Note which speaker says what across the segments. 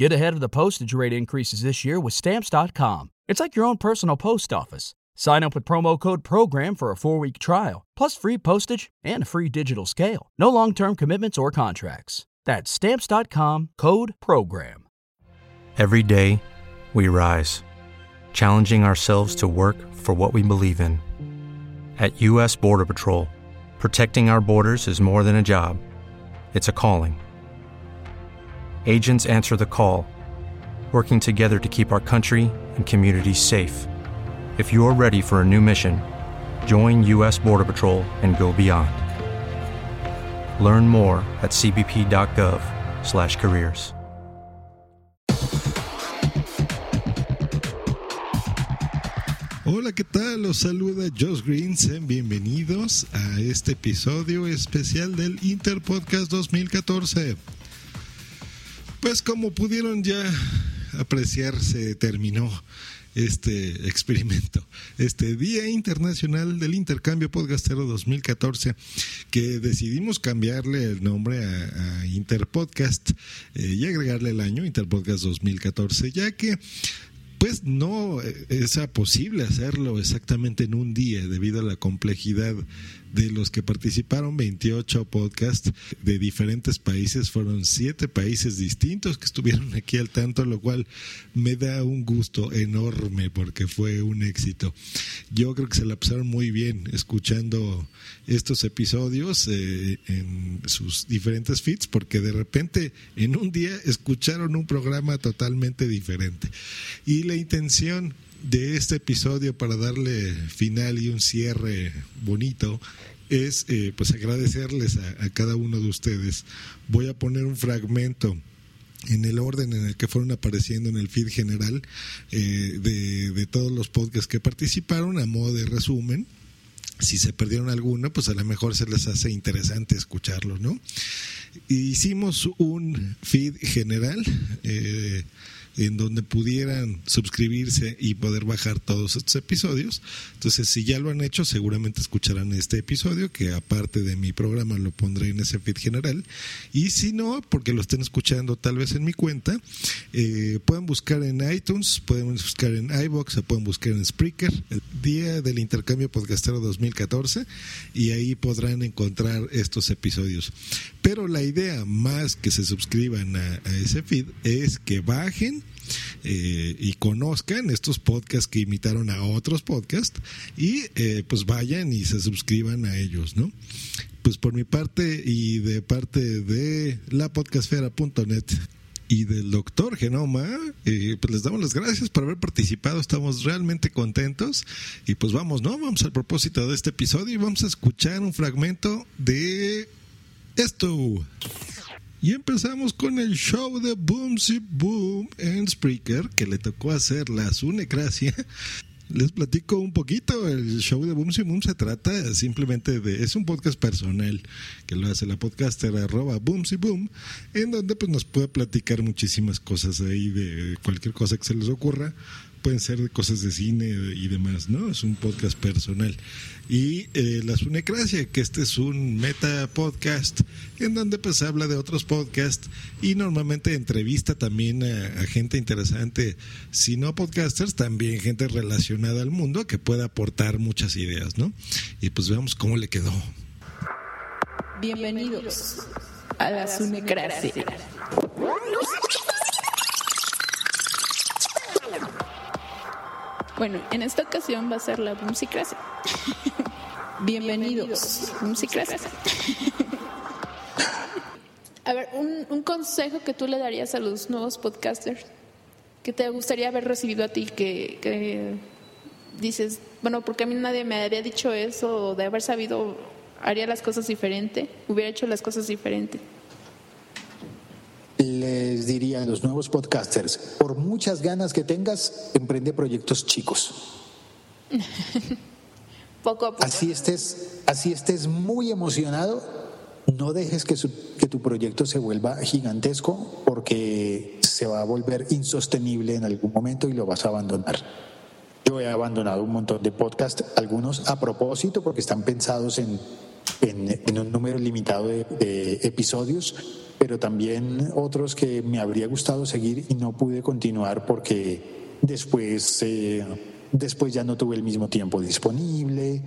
Speaker 1: Get ahead of the postage rate increases this year with Stamps.com. It's like your own personal post office. Sign up with promo code PROGRAM for a four week trial, plus free postage and a free digital scale. No long term commitments or contracts. That's Stamps.com code PROGRAM.
Speaker 2: Every day, we rise, challenging ourselves to work for what we believe in. At U.S. Border Patrol, protecting our borders is more than a job, it's a calling. Agents answer the call, working together to keep our country and communities safe. If you're ready for a new mission, join U.S. Border Patrol and go beyond. Learn more at cbp.gov/careers.
Speaker 3: Hola, ¿qué tal? Los saluda Josh Green. Sean bienvenidos a este episodio especial del Interpodcast 2014. Pues como pudieron ya apreciar, se terminó este experimento, este Día Internacional del Intercambio Podcastero 2014, que decidimos cambiarle el nombre a, Interpodcast eh, y agregarle el año Interpodcast 2014, ya que pues no es posible hacerlo exactamente en un día debido a la complejidad de los que participaron 28 podcasts de diferentes países fueron siete países distintos que estuvieron aquí al tanto lo cual me da un gusto enorme porque fue un éxito. Yo creo que se la pasaron muy bien escuchando estos episodios eh, en sus diferentes feeds porque de repente en un día escucharon un programa totalmente diferente. Y la intención de este episodio para darle final y un cierre bonito es eh, pues agradecerles a, cada uno de ustedes. Voy a poner un fragmento en el orden en el que fueron apareciendo en el feed general eh, de, todos los podcasts que participaron a modo de resumen si se perdieron alguno, pues a lo mejor se les hace interesante escucharlo, ¿no? Hicimos un feed general eh, en donde pudieran suscribirse y poder bajar todos estos episodios. Entonces, si ya lo han hecho, seguramente escucharán este episodio, que aparte de mi programa lo pondré en ese feed general. Y si no, porque lo estén escuchando tal vez en mi cuenta, eh, pueden buscar en iTunes, pueden buscar en iBox, o pueden buscar en Spreaker, el día del intercambio podcastero 2014, y ahí podrán encontrar estos episodios. Pero la idea más que se suscriban a, ese feed es que bajen eh, y conozcan estos podcasts que imitaron a otros podcasts y eh, pues vayan y se suscriban a ellos, ¿no? Pues por mi parte y de parte de la podcastfera.net y del doctor Genoma, eh, pues les damos las gracias por haber participado, estamos realmente contentos y pues vamos, ¿no? Vamos al propósito de este episodio y vamos a escuchar un fragmento de esto. Y empezamos con el show de Boomsy Boom en Spreaker, que le tocó hacer la sunecracia. Les platico un poquito, el show de Boomsy Boom se trata simplemente de, es un podcast personal que lo hace la podcaster arroba Boom, en donde pues nos puede platicar muchísimas cosas ahí de cualquier cosa que se les ocurra, pueden ser cosas de cine y demás, ¿no? Es un podcast personal. Y eh, La Sunecracia, que este es un meta podcast en donde pues habla de otros podcasts y normalmente entrevista también a, a gente interesante, si no podcasters, también gente relacionada al mundo que pueda aportar muchas ideas, ¿no? Y pues veamos cómo le quedó.
Speaker 4: Bienvenidos a La Sunecracia. Bueno, en esta ocasión va a ser la Bumsicracia. Bienvenidos, Bumsicracia. a ver, un, un, consejo que tú le darías a los nuevos podcasters que te gustaría haber recibido a ti, que, que dices, bueno, porque a mí nadie me había dicho eso, de haber sabido, haría las cosas diferente, hubiera hecho las cosas diferente
Speaker 5: les diría a los nuevos podcasters, por muchas ganas que tengas, emprende proyectos chicos.
Speaker 4: poco a poco.
Speaker 5: Así estés, así estés muy emocionado, no dejes que, su, que tu proyecto se vuelva gigantesco porque se va a volver insostenible en algún momento y lo vas a abandonar. Yo he abandonado un montón de podcasts, algunos a propósito porque están pensados en en, un número limitado de, episodios, pero también otros que me habría gustado seguir y no pude continuar porque después, eh, después ya no tuve el mismo tiempo disponible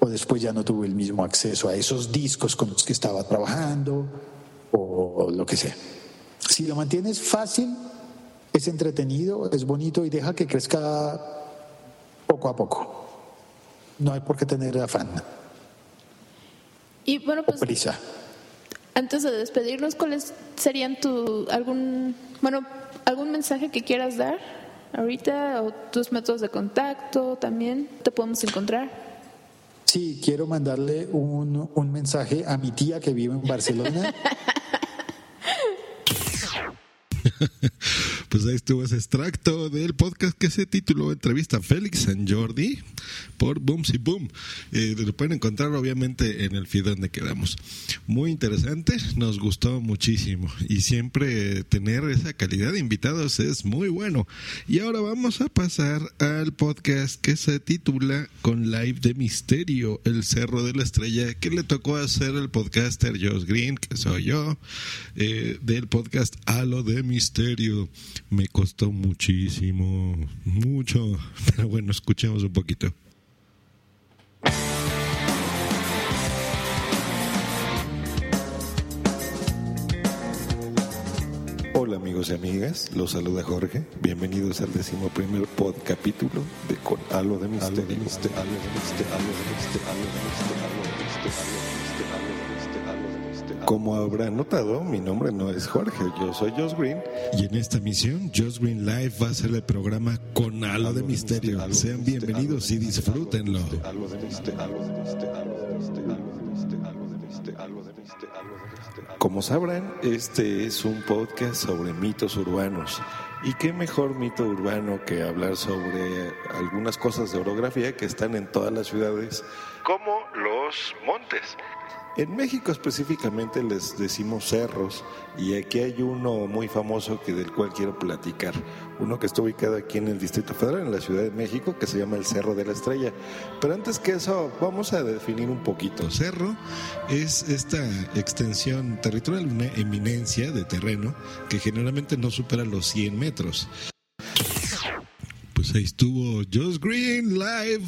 Speaker 5: o después ya no tuve el mismo acceso a esos discos con los que estaba trabajando o lo que sea. Si lo mantienes fácil, es entretenido, es bonito y deja que crezca poco a poco. No hay por qué tener afán.
Speaker 4: Y bueno, pues.
Speaker 5: prisa.
Speaker 4: Antes de despedirnos, ¿cuáles serían tu algún bueno algún mensaje que quieras dar ahorita o tus métodos de contacto también te podemos encontrar?
Speaker 5: Sí, quiero mandarle un, un mensaje a mi tía que vive en Barcelona.
Speaker 3: pues ahí estuvo ese extracto del podcast que se tituló Entrevista Félix San Jordi por Booms y Boom. Eh, lo pueden encontrar obviamente en el feed donde quedamos. Muy interesante, nos gustó muchísimo y siempre tener esa calidad de invitados es muy bueno. Y ahora vamos a pasar al podcast que se titula Con Live de Misterio, el Cerro de la Estrella, que le tocó hacer el podcaster Josh Green, que soy yo, eh, del podcast Halo de Misterio. Me costó muchísimo, mucho, pero bueno, escuchemos un poquito. Hola amigos y amigas, los saluda Jorge. Bienvenidos al decimoprimer pod capítulo de Con Halo de Misterio. Como habrán notado, mi nombre no es Jorge, yo soy Josh Green. Y en esta misión, Josh Green Live va a ser el programa con halo de misterio. Sean bienvenidos y disfrútenlo. Como sabrán, este es un podcast sobre mitos urbanos. ¿Y qué mejor mito urbano que hablar sobre algunas cosas de orografía que están en todas las ciudades, como los montes? En México específicamente les decimos cerros y aquí hay uno muy famoso que del cual quiero platicar, uno que está ubicado aquí en el Distrito Federal, en la Ciudad de México, que se llama el Cerro de la Estrella. Pero antes que eso, vamos a definir un poquito. Cerro es esta extensión territorial, una eminencia de terreno que generalmente no supera los 100 metros. Pues ahí estuvo Josh Green live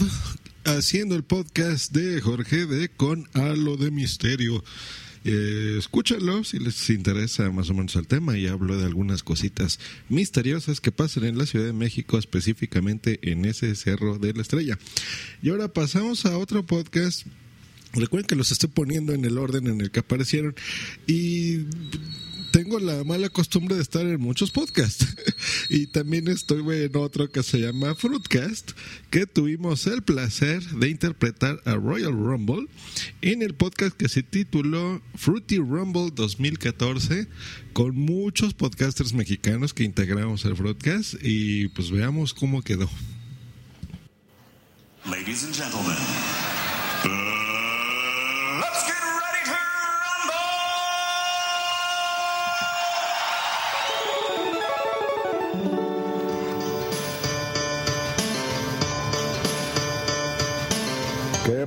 Speaker 3: haciendo el podcast de Jorge de Con Halo de Misterio. Eh, escúchenlo si les interesa más o menos el tema y hablo de algunas cositas misteriosas que pasan en la Ciudad de México, específicamente en ese Cerro de la Estrella. Y ahora pasamos a otro podcast. Recuerden que los estoy poniendo en el orden en el que aparecieron y tengo la mala costumbre de estar en muchos podcasts. y también estoy en otro que se llama Fruitcast, que tuvimos el placer de interpretar a Royal Rumble en el podcast que se tituló Fruity Rumble 2014, con muchos podcasters mexicanos que integramos el Fruitcast. Y pues veamos cómo quedó. Ladies and gentlemen.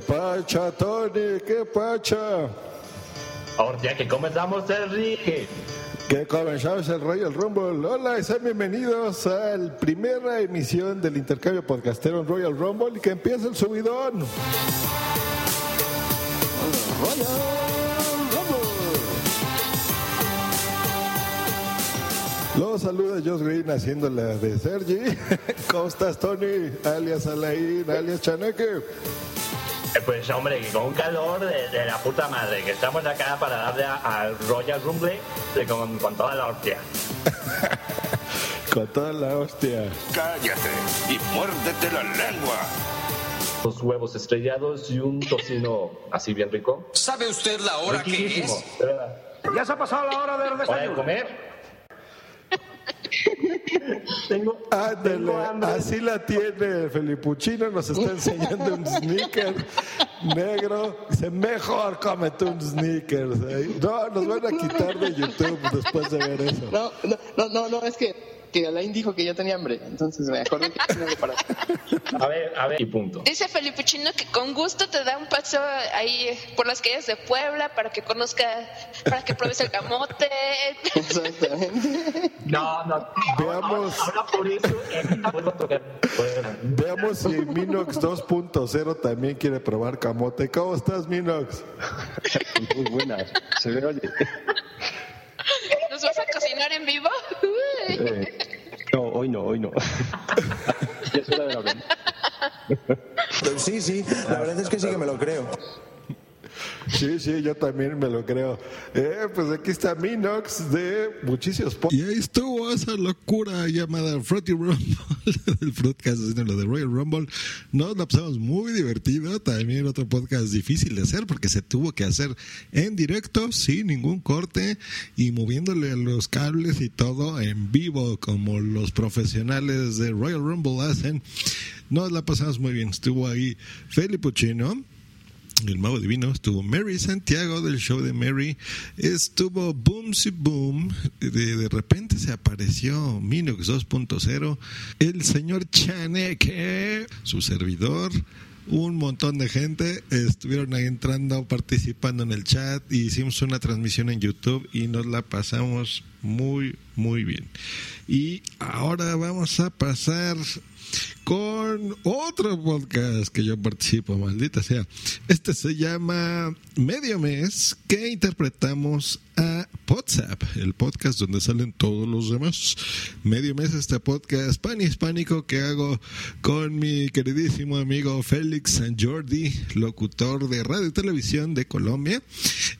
Speaker 3: Pacha, Tony? ¿Qué pacha?
Speaker 6: Ahora que comenzamos el ring.
Speaker 3: Que comenzamos el Royal Rumble. Hola y sean bienvenidos a la primera emisión del intercambio podcastero en Royal Rumble y que empiece el subidón. Royal Rumble. Los saluda Josh Green haciendo la de Sergi. ¿Cómo estás, Tony? Alias Alain, alias Chaneque.
Speaker 6: Pues hombre, con un calor de, la puta madre, que estamos acá para darle al Royal Rumble con, con toda la hostia.
Speaker 3: con toda la hostia.
Speaker 7: Cállate y muérdete la lengua.
Speaker 6: Dos huevos estrellados y un tocino así bien rico.
Speaker 7: ¿Sabe usted la hora que es?
Speaker 6: Ya se ha pasado la hora de desayuno. comer?
Speaker 3: Tengo, así la tiene Felipuchino, nos está enseñando un sneaker negro. Dice, mejor cómete un sneakers. No, nos van a quitar de YouTube después de ver eso.
Speaker 8: No, no, no, no, es que que Alain dijo que yo tenía hambre. Entonces me acordé que para
Speaker 6: A ver, a ver, y punto.
Speaker 4: Dice Felipe Chino que con gusto te da un paseo ahí por las calles de Puebla para que conozca, para que pruebes el camote.
Speaker 8: Exactamente.
Speaker 6: No, no.
Speaker 3: Veamos.
Speaker 6: Ahora, ahora por eso eh, vuelvo a tocar.
Speaker 3: Veamos si Minox 2.0 también quiere probar camote. ¿Cómo estás, Minox?
Speaker 9: Muy buena. Se ve, oye.
Speaker 4: ¿Nos vas a cocinar en vivo?
Speaker 9: Eh, no, hoy no, hoy no. ya es hora de la.
Speaker 5: Pues sí, sí, la verdad es que sí que me lo creo.
Speaker 3: Sí, sí, yo también me lo creo. Eh, pues aquí está Minox de muchísimos Y ahí estuvo esa locura llamada Fruity Rumble, el podcast haciendo lo de Royal Rumble. Nos la pasamos muy divertido. También otro podcast difícil de hacer porque se tuvo que hacer en directo, sin ningún corte y moviéndole los cables y todo en vivo, como los profesionales de Royal Rumble hacen. Nos la pasamos muy bien. Estuvo ahí Felipe Chino el mago divino, estuvo Mary Santiago del show de Mary, estuvo Boomsy Boom, de, de repente se apareció Minox 2.0, el señor Chaneque, su servidor, un montón de gente estuvieron ahí entrando, participando en el chat, y hicimos una transmisión en YouTube y nos la pasamos muy, muy bien. Y ahora vamos a pasar con otro podcast que yo participo, maldita sea. Este se llama Medio Mes, que interpretamos a WhatsApp, el podcast donde salen todos los demás. Medio Mes, este podcast pan hispánico que hago con mi queridísimo amigo Félix San Jordi, locutor de radio y televisión de Colombia,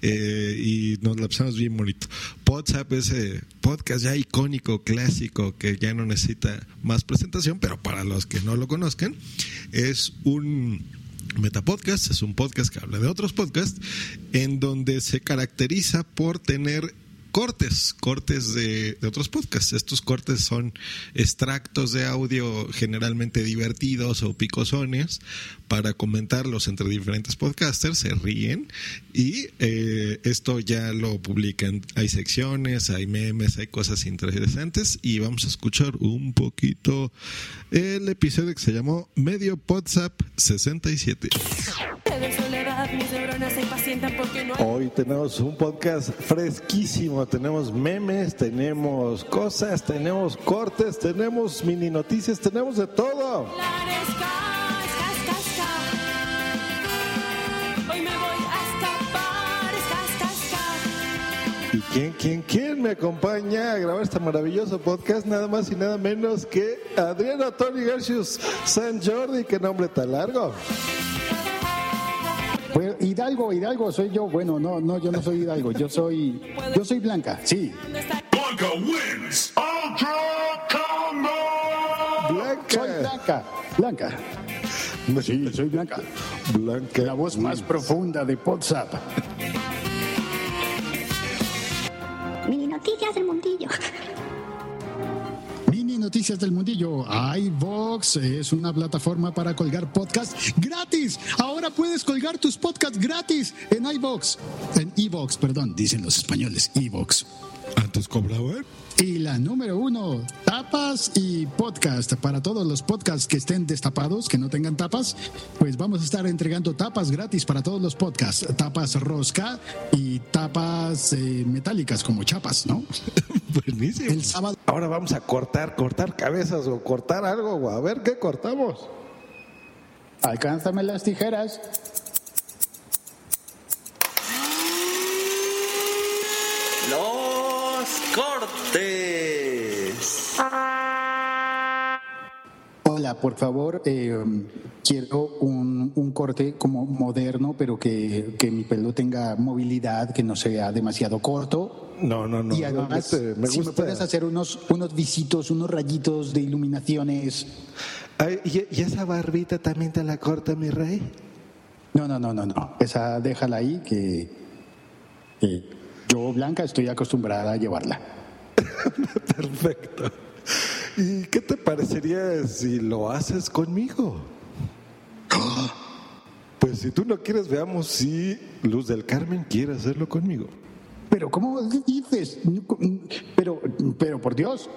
Speaker 3: eh, y nos la pasamos bien bonito. WhatsApp, ese podcast ya icónico, clásico, que ya no necesita más presentación, pero para los que no lo conozcan, es un metapodcast, es un podcast que habla de otros podcasts, en donde se caracteriza por tener cortes, cortes de, otros podcasts. Estos cortes son extractos de audio generalmente divertidos o picosones para comentarlos entre diferentes podcasters, se ríen y eh, esto ya lo publican. Hay secciones, hay memes, hay cosas interesantes y vamos a escuchar un poquito el episodio que se llamó Medio WhatsApp 67. Hoy tenemos un podcast fresquísimo, tenemos memes, tenemos cosas, tenemos cortes, tenemos mini noticias, tenemos de todo. ¿Y quién, quién, quién me acompaña a grabar este maravilloso podcast? Nada más y nada menos que Adriano Tony Garcius San Jordi, qué nombre tan largo.
Speaker 5: Bueno, Hidalgo, Hidalgo soy yo. Bueno, no, no, yo no soy Hidalgo. Yo soy, yo soy Blanca. Sí.
Speaker 7: Blanca wins Ultra Combo.
Speaker 3: Blanca.
Speaker 5: Soy Blanca. Blanca. Sí, soy Blanca.
Speaker 3: Blanca.
Speaker 5: La voz más profunda de WhatsApp.
Speaker 10: Mini noticias del mundillo.
Speaker 11: Noticias del Mundillo. iVox es una plataforma para colgar podcasts gratis. Ahora puedes colgar tus podcasts gratis en iVox. En iVox, perdón, dicen los españoles, iVox.
Speaker 3: Antes cobraban.
Speaker 11: Y la número uno, tapas y podcast. Para todos los podcasts que estén destapados, que no tengan tapas, pues vamos a estar entregando tapas gratis para todos los podcasts. Tapas rosca y tapas eh, metálicas como chapas, ¿no?
Speaker 3: Buenísimo.
Speaker 11: El sábado.
Speaker 3: Ahora vamos a cortar, cortar cabezas o cortar algo. o A ver qué cortamos.
Speaker 5: Alcánzame las tijeras.
Speaker 12: Cortes.
Speaker 5: Hola, por favor, eh, quiero un, un corte como moderno, pero que, que mi pelo tenga movilidad, que no sea demasiado corto.
Speaker 3: No, no, no.
Speaker 5: y además,
Speaker 3: me
Speaker 5: si me puedes hacer unos, unos visitos, unos rayitos de iluminaciones.
Speaker 3: Ay, ¿y, y esa barbita también te la corta, mi rey?
Speaker 5: No, no, no, no, no. Esa déjala ahí, que, que yo, Blanca, estoy acostumbrada a llevarla.
Speaker 3: Perfecto. ¿Y qué te parecería si lo haces conmigo? Pues si tú no quieres, veamos si Luz del Carmen quiere hacerlo conmigo.
Speaker 5: Pero, ¿cómo dices? Pero, pero por Dios.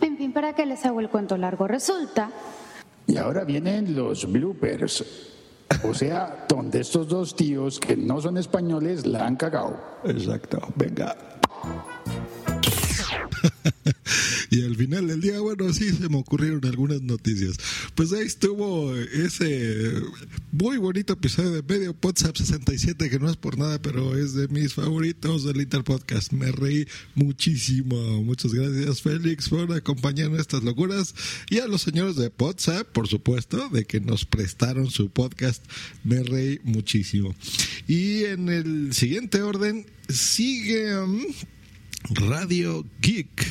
Speaker 12: fin, ¿para qué les hago el cuento largo? Resulta...
Speaker 11: Y ahora vienen los bloopers. O sea, donde estos dos tíos que no son españoles la han cagado.
Speaker 3: Exacto, venga. y al final del día, bueno, sí se me ocurrieron algunas noticias. Pues ahí estuvo ese muy bonito episodio de Medio WhatsApp 67, que no es por nada, pero es de mis favoritos del Interpodcast. Me reí muchísimo. Muchas gracias, Félix, por acompañarnos estas locuras. Y a los señores de WhatsApp, por supuesto, de que nos prestaron su podcast. Me reí muchísimo. Y en el siguiente orden, sigue. Radio Geek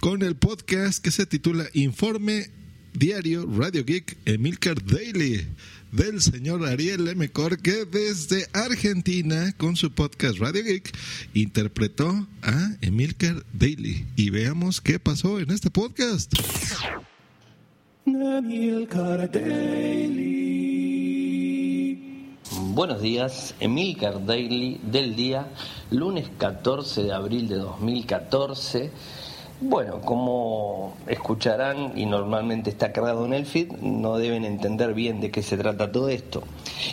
Speaker 3: con el podcast que se titula Informe Diario Radio Geek Emilcar Daily del señor Ariel M. Que desde Argentina con su podcast Radio Geek interpretó a Emilcar Daily y veamos qué pasó en este podcast.
Speaker 13: Buenos días, Emilcar Daily del día, lunes 14 de abril de 2014. Bueno, como escucharán y normalmente está cargado en el feed, no deben entender bien de qué se trata todo esto.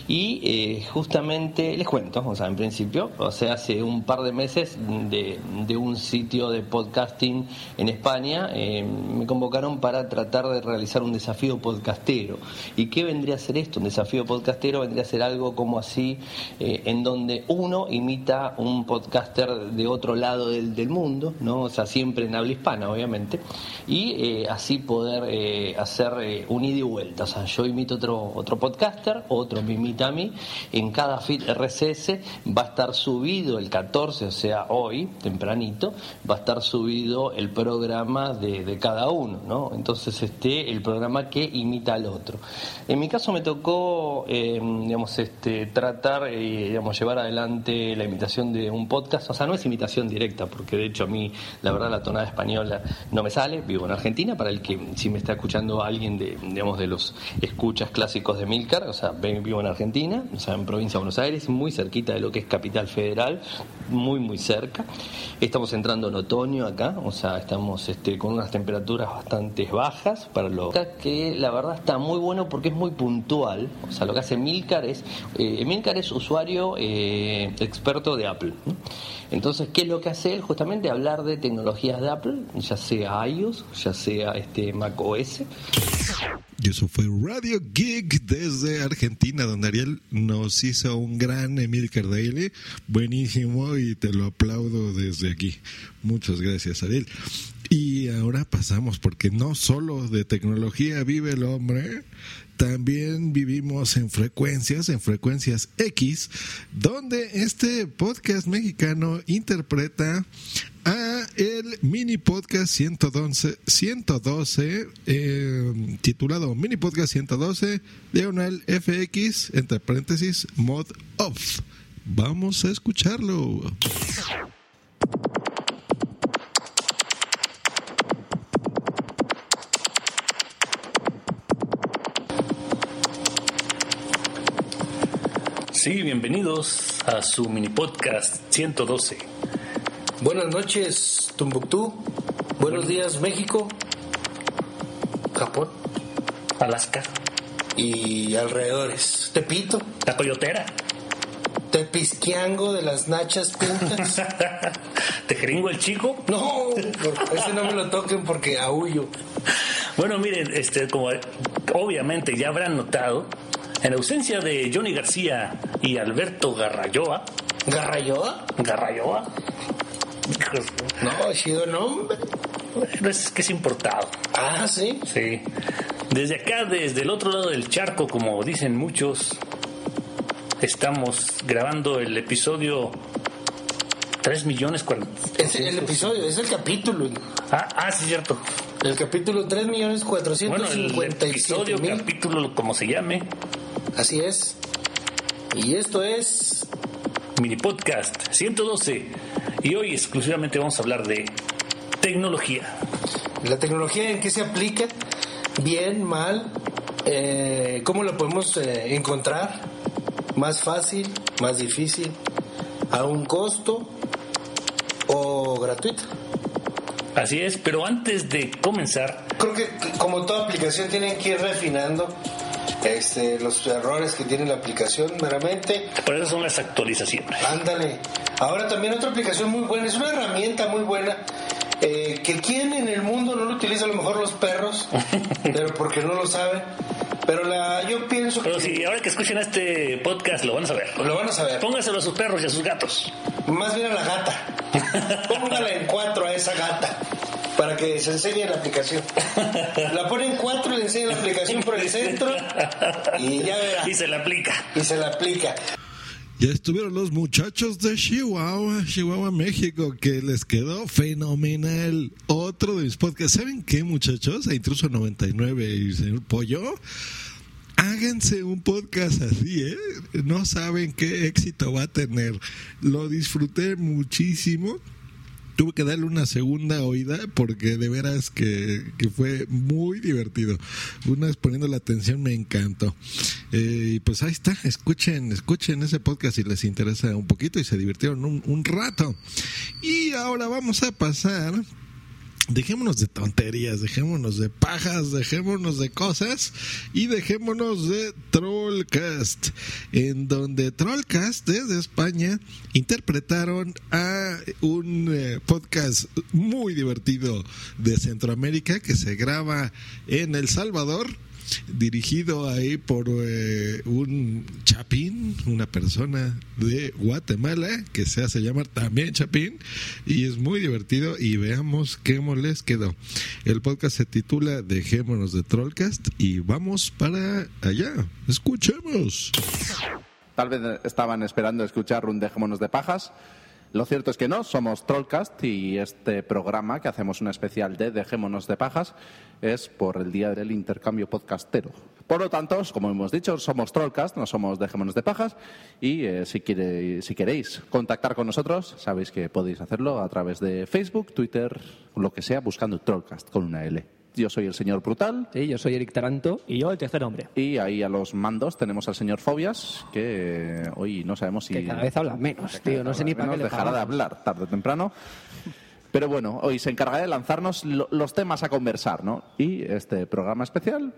Speaker 13: Y eh, justamente les cuento, o sea, en principio, o sea, hace un par de meses de, de un sitio de podcasting en España eh, me convocaron para tratar de realizar un desafío podcastero. ¿Y qué vendría a ser esto? Un desafío podcastero vendría a ser algo como así, eh, en donde uno imita un podcaster de otro lado del, del mundo, ¿no? O sea, siempre en habla hispana, obviamente, y eh, así poder eh, hacer eh, un ida y vuelta. O sea, yo imito otro, otro podcaster, otro me imita a mí. En cada feed RSS va a estar subido el 14, o sea, hoy, tempranito, va a estar subido el programa de, cada uno, ¿no? Entonces, este, el programa que imita al otro. En mi caso me tocó, eh, digamos, este, tratar, digamos, llevar adelante la imitación de un podcast. O sea, no es imitación directa, porque de hecho a mí, la verdad, la tonada española no me sale. Vivo en Argentina, para el que si me está escuchando alguien de, digamos, de los escuchas clásicos de Milcar, o sea, vivo en Argentina, o sea, en provincia de Buenos Aires, muy cerquita de lo que es Capital Federal, muy, muy cerca. Estamos entrando en otoño acá, o sea, estamos este, con unas temperaturas bastante bajas para lo que la verdad está muy bueno porque es muy puntual. O sea, lo que hace Milcar es, eh, Milcar es usuario eh, experto de Apple. Entonces, ¿qué es lo que hace él? Justamente hablar de tecnologías de Apple, ya sea iOS, ya sea este Mac OS.
Speaker 3: Y eso fue Radio Geek desde Argentina, donde Ariel nos hizo un gran Emilcar Daily. Buenísimo y te lo aplaudo desde aquí. Muchas gracias, Ariel. Y ahora pasamos, porque no solo de tecnología vive el hombre, también vivimos en frecuencias, en frecuencias X, donde este podcast mexicano interpreta a el mini podcast 112, 112 eh, titulado mini podcast 112 diagonal FX entre paréntesis mod off. Vamos a escucharlo.
Speaker 14: Sí, bienvenidos a su mini podcast 112.
Speaker 15: Buenas noches, Tumbuctú. Buenos días, México. Japón.
Speaker 14: Alaska.
Speaker 15: Y alrededores. Tepito.
Speaker 14: La coyotera.
Speaker 15: Tepisquiango de las nachas pintas.
Speaker 14: ¿Te jeringo el chico?
Speaker 15: No, ese no me lo toquen porque aullo.
Speaker 14: Bueno, miren, este, como obviamente ya habrán notado, en ausencia de Johnny García y Alberto Garrayoa.
Speaker 15: ¿Garrayoa?
Speaker 14: Garrayoa.
Speaker 15: No, chido nombre.
Speaker 14: Es que es importado.
Speaker 15: Ah, sí.
Speaker 14: Sí. Desde acá, desde el otro lado del charco, como dicen muchos, estamos grabando el episodio 3 millones
Speaker 15: Es el episodio, es el capítulo.
Speaker 14: Ah, ah, sí, cierto.
Speaker 15: El capítulo 3 millones
Speaker 14: Bueno, el
Speaker 15: 457
Speaker 14: episodio,
Speaker 15: mil.
Speaker 14: capítulo, como se llame,
Speaker 15: Así es. Y esto es
Speaker 14: mini podcast 112. Y hoy exclusivamente vamos a hablar de tecnología.
Speaker 15: la tecnología en qué se aplica, bien, mal, eh, cómo la podemos eh, encontrar, más fácil, más difícil, a un costo o gratuita.
Speaker 14: Así es, pero antes de comenzar,
Speaker 15: Creo que como toda aplicación tienen que ir refinando este, los errores que tiene la aplicación meramente.
Speaker 14: por eso son las actualizaciones.
Speaker 15: Ándale. Ahora también otra aplicación muy buena, es una herramienta muy buena. eh, que quien en el mundo no lo utiliza, a lo mejor los perros, pero porque no lo saben. Pero la, yo pienso
Speaker 14: Pero
Speaker 15: que
Speaker 14: si ahora que escuchen este podcast lo van a saber.
Speaker 15: lo van a saber.
Speaker 14: Póngaselo a sus perros y a sus gatos.
Speaker 15: Más bien a la gata. Póngala en cuatro a esa gata para que se enseñe la aplicación. La pone en cuatro y le enseña la aplicación por el centro y ya verá.
Speaker 14: Y se le aplica.
Speaker 15: Y se la aplica.
Speaker 3: Ya estuvieron los muchachos de Chihuahua, Chihuahua, México, que les quedó fenomenal. Otro de mis podcasts. ¿Saben qué, muchachos? A Intruso 99 y señor Pollo. Háganse un podcast así, ¿eh? No saben qué éxito va a tener. Lo disfruté muchísimo. Tuve que darle una segunda oída porque de veras que, que fue muy divertido. Una vez poniendo la atención me encantó. Eh, y pues ahí está, escuchen, escuchen ese podcast si les interesa un poquito y se divirtieron un, un rato. Y ahora vamos a pasar Dejémonos de tonterías, dejémonos de pajas, dejémonos de cosas y dejémonos de Trollcast, en donde Trollcast desde España interpretaron a un eh, podcast muy divertido de Centroamérica que se graba en El Salvador dirigido ahí por eh, un chapín, una persona de Guatemala que se hace llamar también chapín y es muy divertido y veamos qué les quedó. El podcast se titula Dejémonos de Trollcast y vamos para allá. Escuchemos.
Speaker 16: Tal vez estaban esperando escuchar un Dejémonos de Pajas. Lo cierto es que no, somos Trollcast y este programa que hacemos una especial de Dejémonos de Pajas es por el Día del Intercambio Podcastero. Por lo tanto, como hemos dicho, somos Trollcast, no somos Dejémonos de Pajas y eh, si queréis contactar con nosotros, sabéis que podéis hacerlo a través de Facebook, Twitter, lo que sea, buscando Trollcast con una L. Yo soy el señor Brutal.
Speaker 17: Sí, yo soy Eric Taranto. Y yo el tercer hombre.
Speaker 16: Y ahí a los mandos tenemos al señor Fobias, que hoy no sabemos si...
Speaker 17: Que cada vez habla menos, tío. No sé ni para qué le
Speaker 16: dejará de hablar tarde o temprano. Pero bueno, hoy se encargará de lanzarnos lo- los temas a conversar, ¿no? Y este programa especial,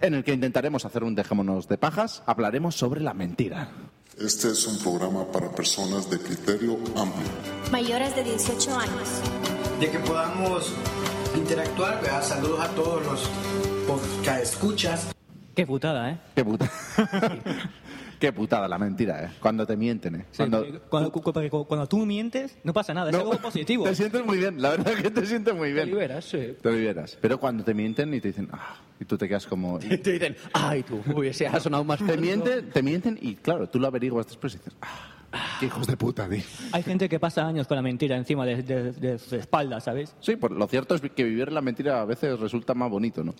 Speaker 16: en el que intentaremos hacer un Dejémonos de Pajas, hablaremos sobre la mentira.
Speaker 18: Este es un programa para personas de criterio amplio.
Speaker 19: Mayores de 18 años.
Speaker 20: de que podamos interactuar. ¿verdad? Saludos a todos los podcast escuchas.
Speaker 17: Qué putada, ¿eh?
Speaker 16: Qué putada. Qué putada la mentira, ¿eh? Cuando te mienten, ¿eh?
Speaker 17: Sí,
Speaker 16: Cuando...
Speaker 17: Cuando, cu- porque cu- cuando tú mientes, no pasa nada, es
Speaker 16: No,
Speaker 17: algo positivo.
Speaker 16: Te sientes muy bien, la verdad que te sientes muy bien.
Speaker 17: Te liberas, sí.
Speaker 16: Te liberas. Pero cuando te mienten y te dicen, ah, y tú te quedas como...
Speaker 17: Te dicen, ay tú, hubiese ha sonado más
Speaker 16: Te
Speaker 17: fuerte".
Speaker 16: mienten, te mienten y claro, tú lo averiguas después y dices, ah, hijos de puta, tío.
Speaker 17: Hay gente que pasa años con la mentira encima de, de, de su espalda, ¿sabes?
Speaker 16: Sí, pues lo cierto es que vivir la mentira a veces resulta más bonito, ¿no?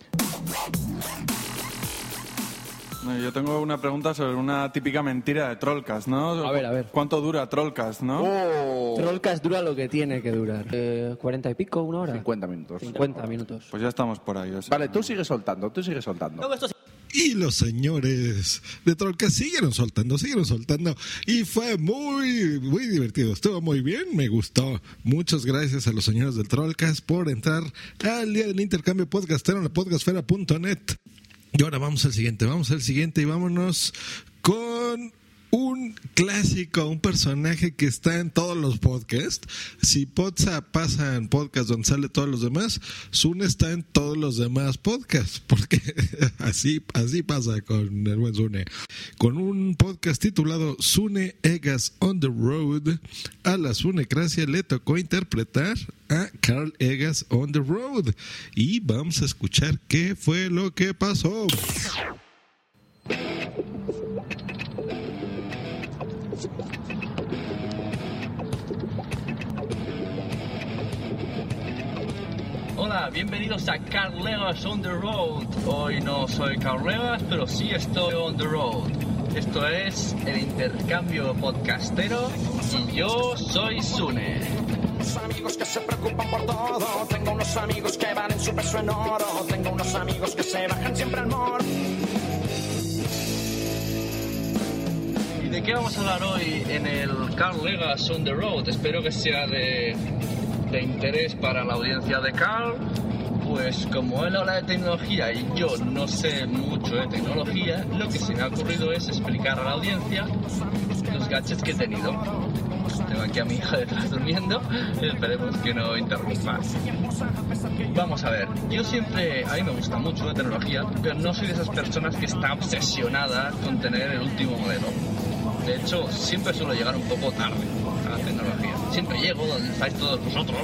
Speaker 21: Yo tengo una pregunta sobre una típica mentira de Trollcast, ¿no?
Speaker 17: A ver, a ver.
Speaker 21: ¿Cuánto dura Trollcast, no?
Speaker 16: Oh.
Speaker 17: Trollcast dura lo que tiene que durar. Eh, ¿40 y pico, una hora?
Speaker 16: 50 minutos.
Speaker 17: 50 minutos.
Speaker 21: Pues ya estamos por ahí. o sea.
Speaker 16: Vale, tú sigues soltando, tú sigues soltando.
Speaker 3: Y los señores de Trollcast siguieron soltando, siguieron soltando. Y fue muy, muy divertido. Estuvo muy bien, me gustó. Muchas gracias a los señores del Trollcast por entrar al día del intercambio podcastero en la podcastfera.net. Y ahora vamos al siguiente, vamos al siguiente y vámonos con un clásico, un personaje que está en todos los podcasts. Si Podsa pasa en podcast donde sale todos los demás, Zune está en todos los demás podcasts, porque así, así pasa con el buen Zune. Con un podcast titulado Zune Egas on the Road, a la Zunecracia le tocó interpretar a Carl Egas on the Road. Y vamos a escuchar qué fue lo que pasó.
Speaker 22: Hola, bienvenidos a Carlegas on the Road. Hoy no soy Carlegas, pero sí estoy on the road. Esto es el intercambio podcastero y yo soy Sune.
Speaker 23: Unos amigos que se preocupan por todo. Tengo unos amigos que van en su peso en oro. Tengo unos amigos que se bajan siempre al mor.
Speaker 22: ¿Y de qué vamos a hablar hoy en el Carlegas on the Road? Espero que sea de de interés para la audiencia de Carl, pues como él habla de tecnología y yo no sé mucho de tecnología, lo que se me ha ocurrido es explicar a la audiencia los gadgets que he tenido. Tengo aquí a mi hija detrás durmiendo, esperemos que no interrumpa. Vamos a ver, yo siempre, a mí me gusta mucho la tecnología, pero no soy de esas personas que está obsesionada con tener el último modelo. De hecho, siempre suelo llegar un poco tarde a la tecnología. Siempre llego donde estáis todos vosotros,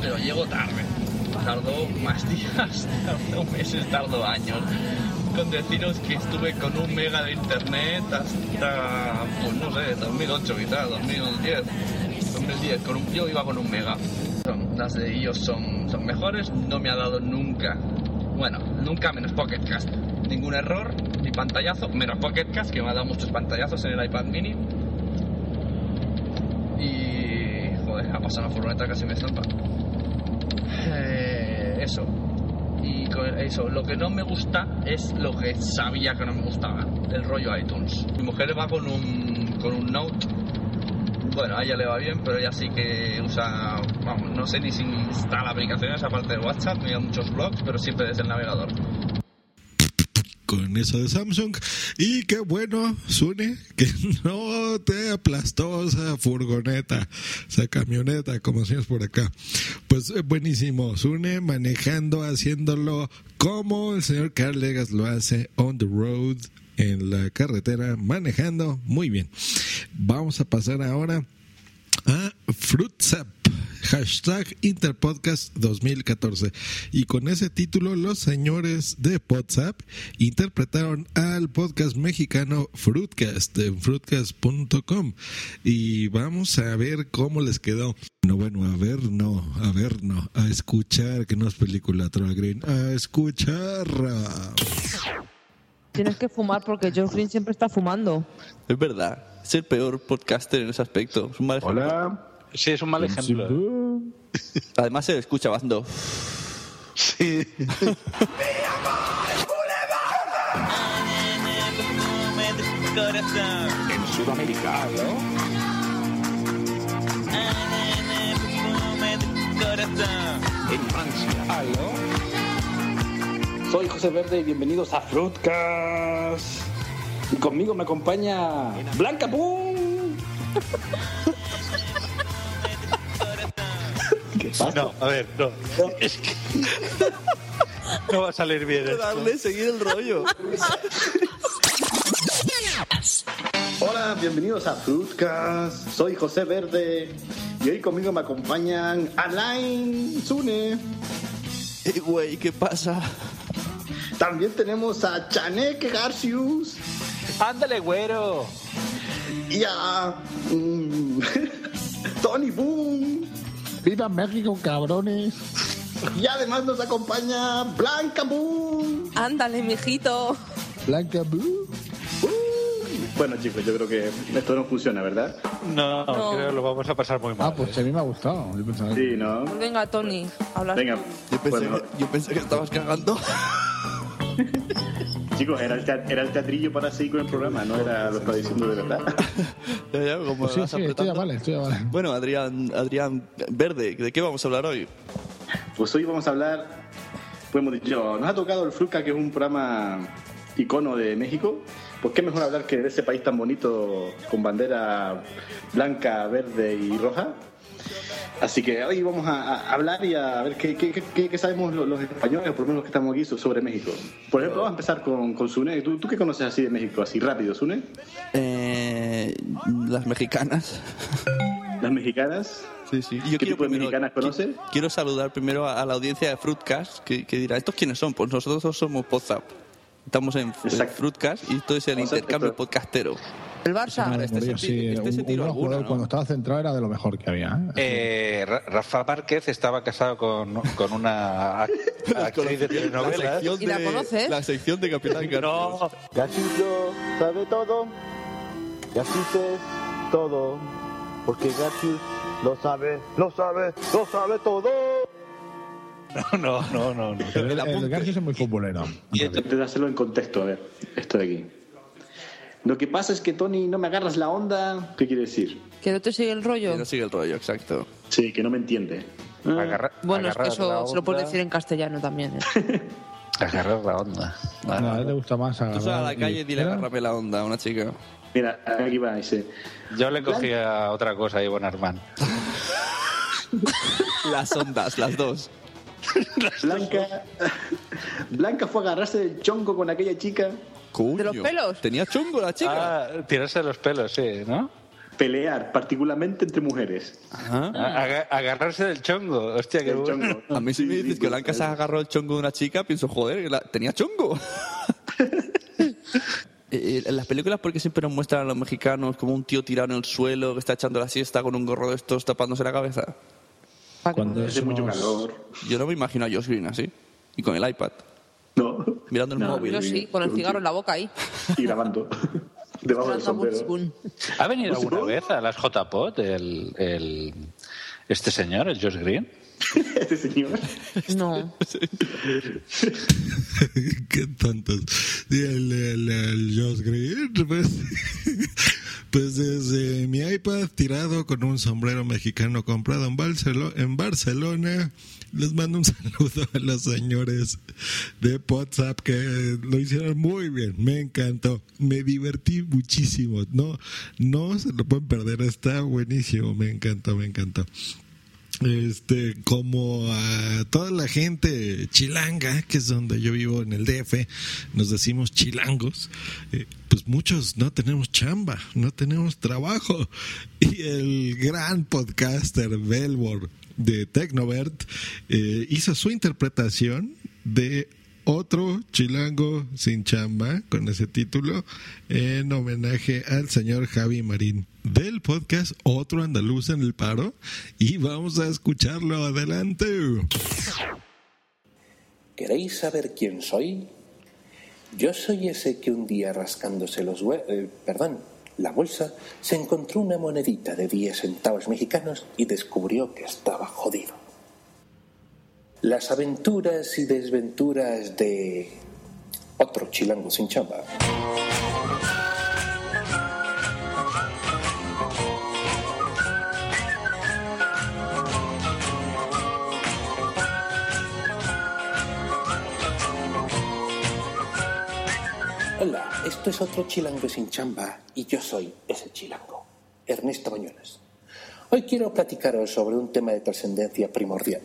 Speaker 22: pero llego tarde. Tardo más días, tardo meses, tardo años. Con deciros que estuve con un mega de internet hasta, pues no sé, 2008 quizás, 2010. 2010, con un, yo iba con un mega. Las de ellos son, son mejores, no me ha dado nunca, bueno, nunca menos Pocket Cast. Ningún error, ni pantallazo, menos Pocket Cast, que me ha dado muchos pantallazos en el iPad mini. Y. Joder, ha pasado una furgoneta casi me estampa. Eh, eso. Y con eso, lo que no me gusta es lo que sabía que no me gustaba, el rollo iTunes. Mi mujer va con un, con un Note. Bueno, a ella le va bien, pero ella sí que usa, vamos, no sé ni si instala aplicaciones aparte de WhatsApp, mira muchos blogs, pero siempre desde el navegador.
Speaker 3: Con eso de Samsung. Y qué bueno, Sune, que no te aplastó esa furgoneta, esa camioneta, como decimos por acá. Pues eh, buenísimo, Sune manejando, haciéndolo como el señor Carl Legas lo hace on the road, en la carretera, manejando muy bien. Vamos a pasar ahora a FruitSap. Hashtag Interpodcast 2014. Y con ese título, los señores de WhatsApp interpretaron al podcast mexicano Fruitcast en fruitcast.com. Y vamos a ver cómo les quedó. No, bueno, a ver, no, a ver, no, a escuchar, que no es película Troll Green, a escuchar.
Speaker 24: Tienes que fumar porque George Green siempre está fumando.
Speaker 25: Es verdad. Es el peor podcaster en ese aspecto. Es un mal ejemplo.
Speaker 26: Hola. Sí, es un mal ejemplo.
Speaker 25: Además se escucha bando.
Speaker 26: Sí.
Speaker 7: En Sudamérica, En Francia.
Speaker 27: Soy José Verde y bienvenidos a Fruitcast. Y conmigo me acompaña Blanca Boom. ¿Qué pasa?
Speaker 26: No, a ver, no. Es que no va a salir bien esto.
Speaker 25: Darle, seguir el rollo.
Speaker 27: Hola, bienvenidos a Fruitcast. Soy José Verde y hoy conmigo me acompañan Alain Zune.
Speaker 25: Eh, güey, ¿qué pasa?
Speaker 27: También tenemos a Chanek Garcius.
Speaker 26: Ándale, güero.
Speaker 27: Y a mm, Tony Boom.
Speaker 11: ¡Viva México, cabrones!
Speaker 27: Y además nos acompaña Blanca Boom.
Speaker 24: Ándale, mijito.
Speaker 11: Blanca Blue.
Speaker 27: Bueno, chicos, yo creo que esto no funciona, ¿verdad?
Speaker 26: No,
Speaker 24: No.
Speaker 26: creo que lo vamos a pasar muy mal.
Speaker 11: Ah, pues a mí me ha gustado. Yo pensaba
Speaker 27: Sí, ¿no?
Speaker 24: Venga, Tony, habla.
Speaker 27: Venga,
Speaker 25: Yo pensé,
Speaker 27: bueno,
Speaker 25: que, yo pensé que estabas cagando.
Speaker 27: chicos, era el, tea- era el teatrillo para seguir con el programa, no era lo que estaba diciendo de verdad.
Speaker 25: Ya, ya, como
Speaker 11: Pues sí, sí, estoy a vale, estoy a vale.
Speaker 25: Bueno, Adrián, Adrián Verde, ¿de qué vamos a hablar hoy?
Speaker 27: Pues hoy vamos a hablar, pues hemos dicho, nos ha tocado el Fruca, que es un programa icono de México. Pues qué mejor hablar que de ese país tan bonito con bandera blanca, verde y roja. Así que hoy vamos a, a hablar y a ver qué, qué- qué- qué sabemos los, los españoles, o por lo menos los que estamos aquí, so- sobre México. Por ejemplo, vamos a empezar con, con Sune. ¿Tú, ¿Tú qué conoces así de México? Así rápido, Sune.
Speaker 25: Eh, las mexicanas.
Speaker 27: ¿Las mexicanas?
Speaker 25: Sí, sí. Yo
Speaker 27: ¿Qué tipo de mexicanas conoces?
Speaker 25: qui- Quiero saludar primero a, a la audiencia de Fruitcast, que, que dirá, ¿estos quiénes son? Pues nosotros somos WhatsApp. Estamos en, en. Fruitcast y esto es el
Speaker 27: Exacto.
Speaker 25: intercambio podcastero.
Speaker 24: El Barça.
Speaker 25: Este
Speaker 11: sí,
Speaker 25: este
Speaker 11: un-
Speaker 25: sentido
Speaker 11: cuando estaba centrado era de lo mejor que había. ¿eh?
Speaker 26: Eh, Ra- Rafa Márquez estaba casado con, con una ac- actriz de
Speaker 25: La
Speaker 26: telenovelas.
Speaker 25: sección
Speaker 24: ¿Y la
Speaker 25: de-
Speaker 24: conoces?
Speaker 25: La sección de Capitán.
Speaker 26: No,
Speaker 28: Garciuso sabe todo. Garciuso todo. Porque Garcius lo sabe, lo sabe, lo sabe todo.
Speaker 26: no, no, no. no.
Speaker 11: El,
Speaker 25: el
Speaker 11: es muy futbolero.
Speaker 27: Antes de hacerlo en contexto, a ver, esto de aquí. Lo que pasa es que Tony, no me agarras la onda. ¿Qué quiere decir?
Speaker 24: Que no te sigue el rollo.
Speaker 25: Que no sigue el rollo, exacto.
Speaker 27: Sí, que no me entiende.
Speaker 26: Agarra-
Speaker 24: Bueno, es que
Speaker 26: agarrar la
Speaker 24: eso se lo puedes
Speaker 26: onda.
Speaker 24: decir en castellano también. ¿eh?
Speaker 26: Agarrar la onda.
Speaker 11: No, a él le gusta más
Speaker 25: Tú sal a la calle y dile
Speaker 11: Era-
Speaker 25: agárrame la onda a una chica.
Speaker 27: Mira, aquí va, dice.
Speaker 26: Yo le cogía otra cosa ahí, buen hermano.
Speaker 25: Las ondas, las dos.
Speaker 27: Blanca, Blanca fue a agarrarse del chonco con aquella chica.
Speaker 25: ¿De
Speaker 24: los pelos?
Speaker 25: Tenía chungo la chica.
Speaker 26: Ah, tirarse los pelos, sí, ¿no?
Speaker 27: Pelear, particularmente entre mujeres.
Speaker 25: Ajá.
Speaker 26: Aga- agarrarse del chongo. Hostia, qué bueno.
Speaker 27: chongo.
Speaker 25: A mí si me dices que Blanca se agarró el chongo de una chica, pienso, joder, la- tenía chongo. Eh, En las películas, porque siempre nos muestran a los mexicanos como un tío tirado en el suelo que está echando la siesta con un gorro de estos tapándose la cabeza?
Speaker 11: Cuando
Speaker 27: Hace mucho
Speaker 11: somos-
Speaker 27: calor.
Speaker 25: Yo no me imagino a Josh Green así. Y con el iPad,
Speaker 27: No.
Speaker 25: mirando el
Speaker 27: No,
Speaker 25: móvil.
Speaker 24: Yo sí, con el cigarro en la boca ahí.
Speaker 27: Y grabando. Debajo del sombrero.
Speaker 26: ¿Ha venido alguna vez a las JPOT el, el, este señor, el Josh Green?
Speaker 27: Este señor.
Speaker 24: No.
Speaker 3: Qué tontos. Y el, el, el Josh Green, pues, pues desde mi iPad tirado con un sombrero mexicano comprado en, Barcelo- en Barcelona, les mando un saludo a los señores de WhatsApp que lo hicieron muy bien, me encantó, me divertí muchísimo, no, no se lo pueden perder, está buenísimo, me encantó, me encantó este como a toda la gente chilanga que es donde yo vivo en el DF nos decimos chilangos eh, pues muchos no tenemos chamba no tenemos trabajo. Y el gran podcaster Belbor de Tecnovert eh, hizo su interpretación de otro chilango sin chamba con ese título en homenaje al señor Javi Marín del podcast Otro Andaluz en el Paro y vamos a escucharlo adelante.
Speaker 29: ¿Queréis saber quién soy? Yo soy ese que un día rascándose los eh, perdón, la bolsa, se encontró una monedita de 10 centavos mexicanos y descubrió que estaba jodido. Las aventuras y desventuras de otro chilango sin chamba. Hola, esto es otro chilango sin chamba y yo soy ese chilango, Ernesto Bañuelos. Hoy quiero platicaros sobre un tema de trascendencia primordial,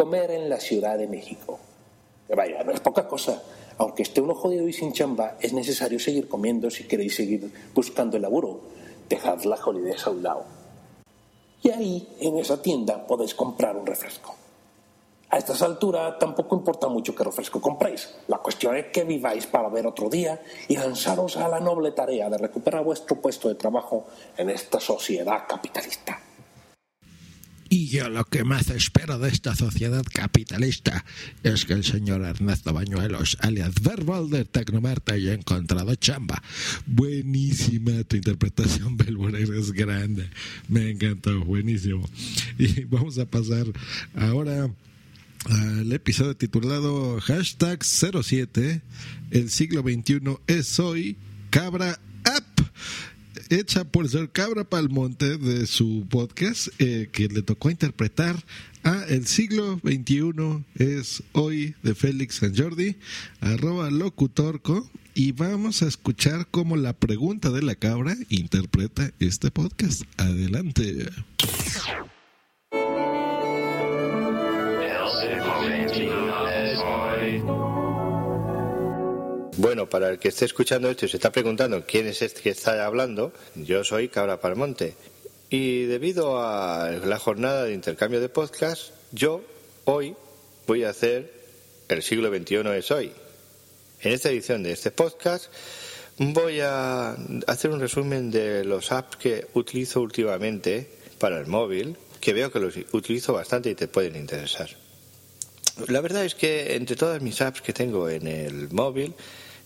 Speaker 29: comer en la Ciudad de México. Que Vaya, no es poca cosa. Aunque esté uno jodido y sin chamba, es necesario seguir comiendo si queréis seguir buscando el laburo. Dejad la jolidez a un lado. Y ahí, en esa tienda, podéis comprar un refresco. A estas alturas tampoco importa mucho qué refresco compréis. La cuestión es que viváis para ver otro día y lanzaros a la noble tarea de recuperar vuestro puesto de trabajo en esta sociedad capitalista.
Speaker 3: Y yo lo que más espero de esta sociedad capitalista es que el señor Ernesto Bañuelos, alias Verbal de Tecnomerta, haya encontrado chamba. Buenísima tu interpretación, Belbor, eres grande. Me encantó, buenísimo. Y vamos a pasar ahora al episodio titulado Hashtag 07, el siglo XXI es hoy, Cabra App hecha por ser Cabra Palmonte de su podcast eh, que le tocó interpretar a El siglo XXI es hoy de Félix San Jordi, arroba locutorco, y vamos a escuchar cómo la pregunta de la cabra interpreta este podcast. Adelante.
Speaker 30: Bueno, para el que esté escuchando esto y se está preguntando quién es este que está hablando, yo soy Cabra Palmonte. Y debido a la jornada de intercambio de podcast, yo hoy voy a hacer El siglo XXI es hoy. En esta edición de este podcast voy a hacer un resumen de los apps que utilizo últimamente para el móvil, que veo que los utilizo bastante y te pueden interesar. La verdad es que entre todas mis apps que tengo en el móvil,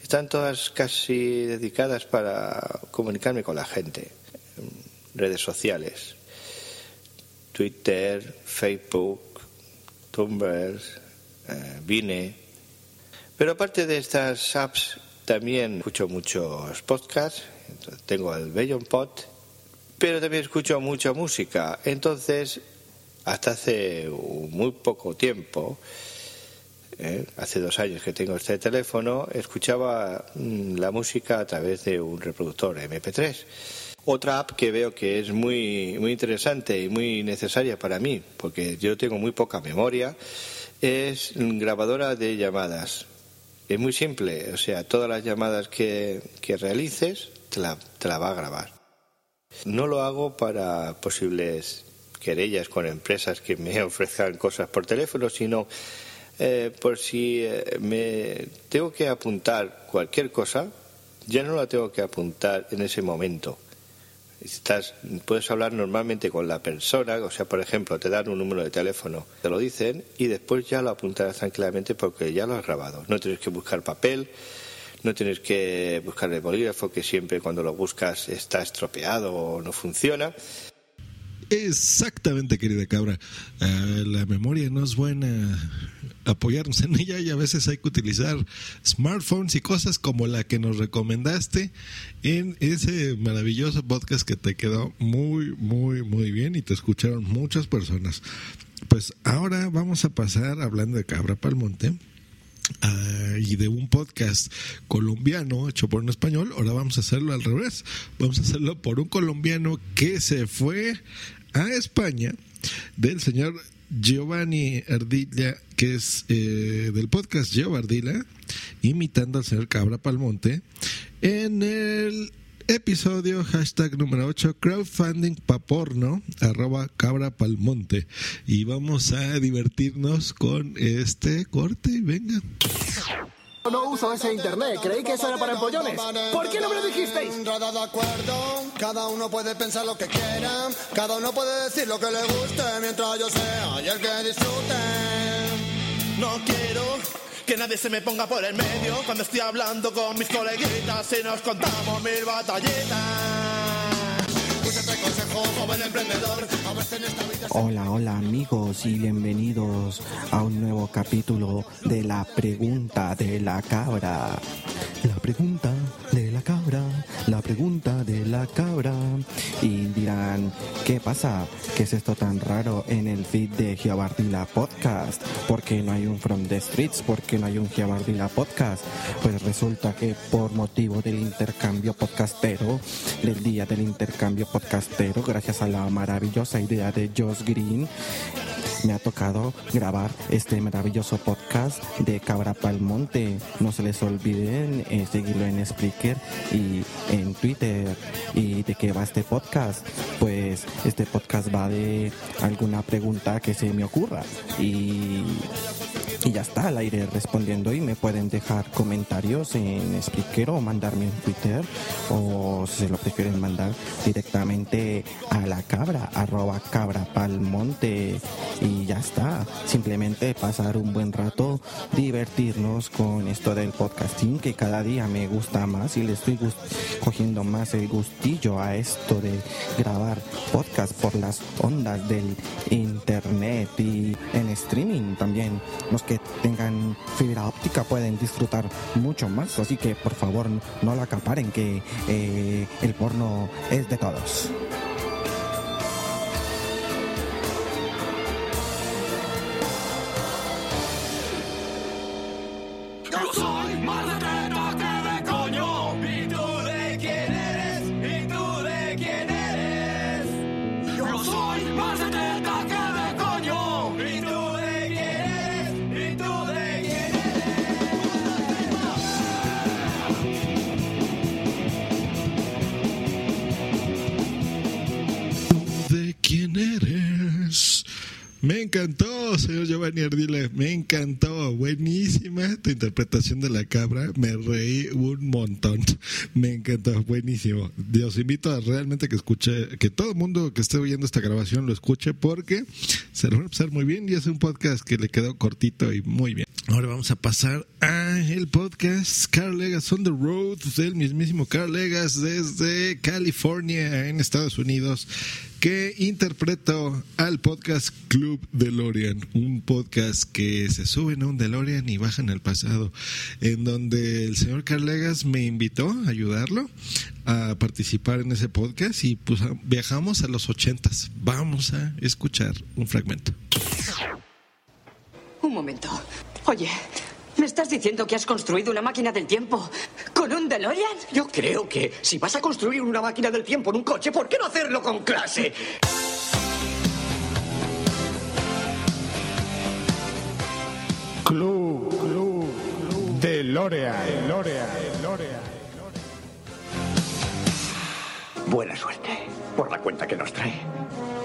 Speaker 30: están todas casi dedicadas para comunicarme con la gente. Redes sociales. Twitter, Facebook, Tumblr, eh, Vine. Pero aparte de estas apps, también escucho muchos podcasts. Tengo el Bellon Pod, pero también escucho mucha música. Entonces, hasta hace muy poco tiempo, ¿eh? hace dos años que tengo este teléfono, escuchaba mm, la música a través de un reproductor MP3. Otra app que veo que es muy, muy interesante y muy necesaria para mí, porque yo tengo muy poca memoria, es grabadora de llamadas. Es muy simple, o sea, todas las llamadas que, que realices te la, te la va a grabar. No lo hago para posibles querellas con empresas que me ofrezcan cosas por teléfono, sino eh, por si eh, me tengo que apuntar cualquier cosa, ya no la tengo que apuntar en ese momento. Puedes hablar normalmente con la persona, o sea, por ejemplo, te dan un número de teléfono, te lo dicen y después ya lo apuntarás tranquilamente porque ya lo has grabado. No tienes que buscar papel, no tienes que buscar el bolígrafo que siempre cuando lo buscas está estropeado o no funciona.
Speaker 3: Exactamente, querida cabra. Ah, la memoria no es buena. Apoyarnos en ella y a veces hay que utilizar smartphones y cosas como la que nos recomendaste en ese maravilloso podcast que te quedó muy, muy, muy bien y te escucharon muchas personas. Pues ahora vamos a pasar hablando de Cabra Palmonte. Ah, y de un podcast colombiano hecho por un español, ahora vamos a hacerlo al revés. Vamos a hacerlo por un colombiano que se fue a España del señor Giovanni Ardilla, que es eh, del podcast Gio Ardila, imitando al señor Cabra Palmonte, en el episodio hashtag número 8, crowdfunding pa porno, arroba Cabra Palmonte. Y vamos a divertirnos con este corte, venga.
Speaker 31: No uso ese internet, creí que eso era para empollones. ¿Por qué no me lo dijisteis?
Speaker 32: De acuerdo, cada uno puede pensar lo que quiera, cada uno puede decir lo que le guste, mientras yo sea y el que disfrute.
Speaker 33: No quiero que nadie se me ponga por el medio cuando estoy hablando con mis coleguitas y nos contamos mil batallitas.
Speaker 34: Hola, hola amigos y bienvenidos a un nuevo capítulo de la pregunta de la cabra. La pregunta de la cabra, la pregunta de la cabra. Y dirán, ¿qué pasa? ¿Qué es esto tan raro en el feed de Giabardila Podcast? ¿Por qué no hay un From the Streets? ¿Por qué no hay un Giabardila Podcast? Pues resulta que por motivo del intercambio podcastero, del día del intercambio podcastero, gracias a la maravillosa idea de Josh Green, me ha tocado grabar este maravilloso podcast de Cabra Palmonte. No se les olviden eh, seguirlo en Spreaker y en Twitter. ¿Y de qué va este podcast? Pues este podcast va de alguna pregunta que se me ocurra. Y, y ya está al aire respondiendo y me pueden dejar comentarios en Spreaker o mandarme en Twitter o si se lo prefieren mandar directamente a la cabra, arroba cabra palmonte y ya está. Simplemente pasar un buen rato, divertirnos con esto del podcasting que cada día me gusta más y le estoy cogiendo más el gustillo a esto de grabar podcast por las ondas del internet y en streaming también. Los tengan fibra óptica pueden disfrutar mucho más, así que por favor no la acaparen que eh, el porno es de todos.
Speaker 3: Me encantó, señor Giovanni Ardila, me encantó, buenísima tu interpretación de la cabra, me reí un montón, me encantó, buenísimo. Los invito a realmente que escuche, que todo el mundo que esté oyendo esta grabación lo escuche porque se lo va a pasar muy bien y es un podcast que le quedó cortito y muy bien. Ahora vamos a pasar a el podcast Carl Legas on the Road del mismísimo Carl Legas desde California en Estados Unidos que interpreto al podcast Club DeLorean, un podcast que se suben a un DeLorean y bajan al pasado, en donde el señor Carlegas me invitó a ayudarlo a participar en ese podcast y pues viajamos a los ochentas. Vamos a escuchar un fragmento.
Speaker 35: Un momento. Oye, ¿me estás diciendo que has construido una máquina del tiempo con un DeLorean?
Speaker 36: Yo creo que si vas a construir una máquina del tiempo en un coche, ¿por qué no hacerlo con clase?
Speaker 37: Club, club, DeLorean, DeLorean, DeLorean.
Speaker 36: Buena suerte por la cuenta que nos trae.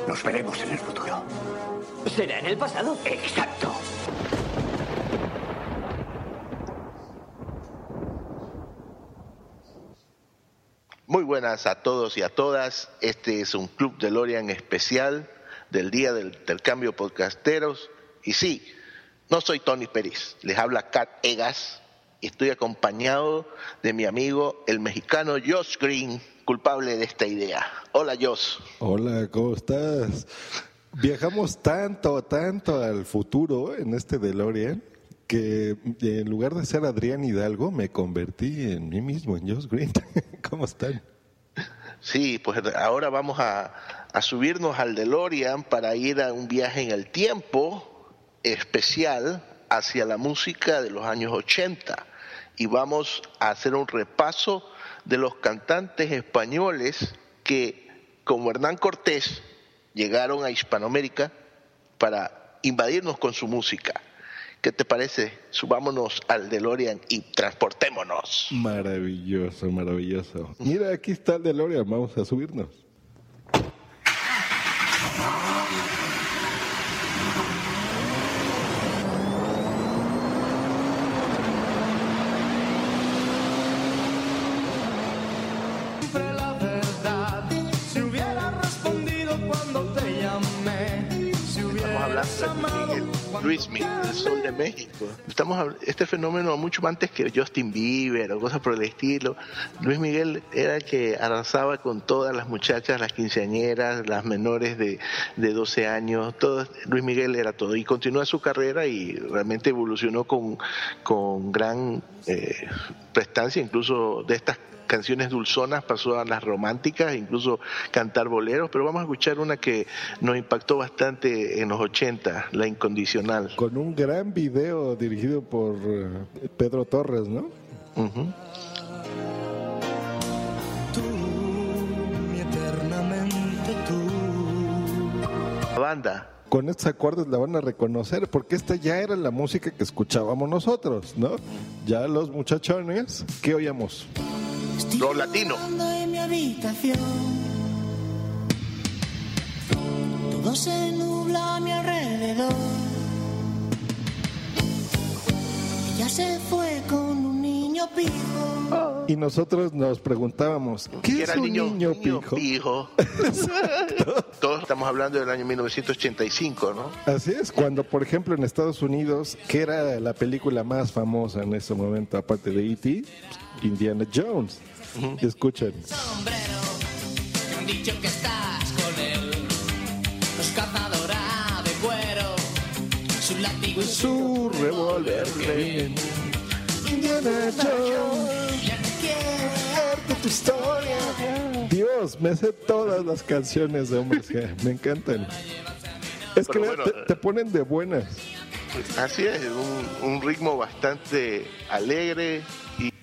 Speaker 36: Nos veremos en el futuro.
Speaker 35: ¿Será en el pasado?
Speaker 36: Exacto.
Speaker 38: Muy buenas a todos y a todas. Este es un Club de Lorian especial del Día del Intercambio Podcasteros. Y sí, no soy Tony Pérez, les habla Kat Egas estoy acompañado de mi amigo el mexicano Josh Green, culpable de esta idea. Hola Josh.
Speaker 3: Hola, ¿cómo estás? Viajamos tanto, tanto al futuro en este DeLorean que en lugar de ser Adrián Hidalgo me convertí en mí mismo, en Josh Green. ¿Cómo están?
Speaker 38: Sí, pues ahora vamos a, a subirnos al DeLorean para ir a un viaje en el tiempo especial hacia la música de los años 80 y vamos a hacer un repaso de los cantantes españoles que, como Hernán Cortés, llegaron a Hispanoamérica para invadirnos con su música. ¿Qué te parece? Subámonos al DeLorean y transportémonos.
Speaker 3: Maravilloso, maravilloso. Mira, aquí está el DeLorean, vamos a subirnos.
Speaker 33: Siempre la verdad. Si hubiera respondido cuando te llamé, si
Speaker 38: Estamos hablando de Miguel, Luis Miguel, el sol de México. Estamos este fenómeno mucho antes que Justin Bieber o cosas por el estilo. Luis Miguel era el que arrasaba con todas las muchachas, las quinceañeras, las menores de, de 12 años. Todo, Luis Miguel era todo y continúa su carrera y realmente evolucionó con, con gran eh, prestancia, incluso de estas canciones dulzonas pasó a las románticas, incluso cantar boleros, pero vamos a escuchar una que nos impactó bastante en los 80, La Incondicional.
Speaker 3: Con un gran video dirigido por eh, Pedro Torres, ¿no?
Speaker 38: La banda.
Speaker 3: Con estos acordes la van a reconocer porque esta ya era la música que escuchábamos nosotros, ¿no? Ya los muchachones, ¿qué oíamos?
Speaker 38: Los latinos.
Speaker 33: Todo se nubla a mi alrededor. Ella se fue con un niño pijo.
Speaker 3: Y nosotros nos preguntábamos, ¿qué es
Speaker 38: era el
Speaker 3: un
Speaker 38: niño,
Speaker 3: niño,
Speaker 38: niño
Speaker 3: pijo?
Speaker 38: pijo. Todos estamos hablando del año 1985, ¿no?
Speaker 3: Así es, cuando por ejemplo en Estados Unidos, que era la película más famosa en ese momento, aparte de E.T., Indiana Jones. Escuchen.
Speaker 33: Me han dicho que estás con él. Los cazadora de cuero. Su látigo y
Speaker 3: Su revólver. Indiana Jones.
Speaker 33: Ya no quiero
Speaker 3: tu historia. Dios, me sé todas las canciones de hombres G, me encantan. Es que
Speaker 38: bueno,
Speaker 3: te ponen de buenas.
Speaker 38: Así es, un, un ritmo bastante alegre y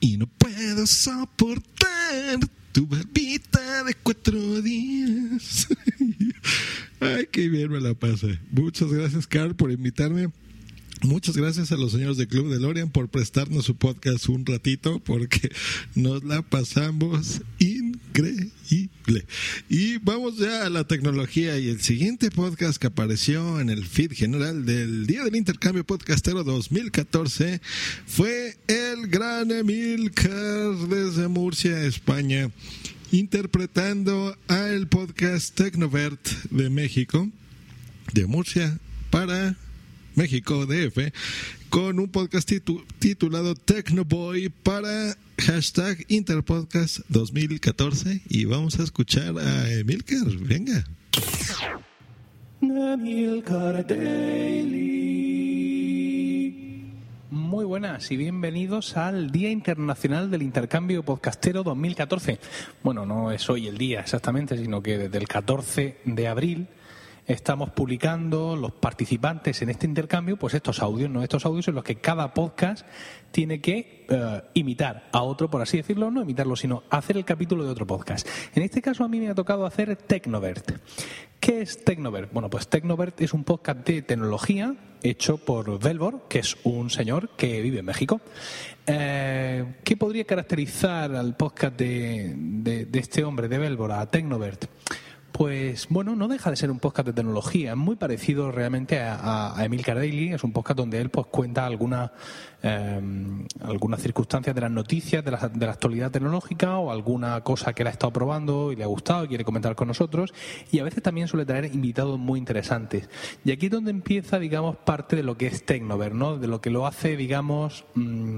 Speaker 3: Y no puedo soportar tu barbita de cuatro días. Ay, qué bien me la pasé. Muchas gracias, Carl, por invitarme. Muchas gracias a los señores de Club de Lorian por prestarnos su podcast un ratito, porque nos la pasamos increíble. Y vamos ya a la tecnología y el siguiente podcast que apareció en el feed general del Día del Intercambio Podcastero 2014 fue el gran Emilcar desde Murcia, España, interpretando al podcast Tecnovert de México, de Murcia para México DF, con un podcast titu- titulado Tecnoboy para hashtag Interpodcast 2014 y vamos a escuchar a Emilcar. Venga.
Speaker 39: Muy buenas y bienvenidos al Día Internacional del Intercambio Podcastero 2014. Bueno, no es hoy el día exactamente, sino que desde el 14 de abril estamos publicando los participantes en este intercambio, pues estos audios, ¿no? Estos audios en los que cada podcast tiene que eh, imitar a otro, por así decirlo, no imitarlo, sino hacer el capítulo de otro podcast. En este caso a mí me ha tocado hacer Tecnovert. ¿Qué es Tecnovert? Bueno, pues Tecnovert es un podcast de tecnología hecho por Velvor, que es un señor que vive en México. Eh, ¿Qué podría caracterizar al podcast de, de- este hombre, de Velvor, a Tecnovert? Pues bueno, no deja de ser un podcast de tecnología, es muy parecido realmente a, Emilcar Daily, es un podcast donde él pues cuenta algunas eh, algunas circunstancias de las noticias de la, de la actualidad tecnológica o alguna cosa que él ha estado probando y le ha gustado y quiere comentar con nosotros y a veces también suele traer invitados muy interesantes. Y aquí es donde empieza, digamos, parte de lo que es Tecnover, ¿no? De lo que lo hace, digamos, mm,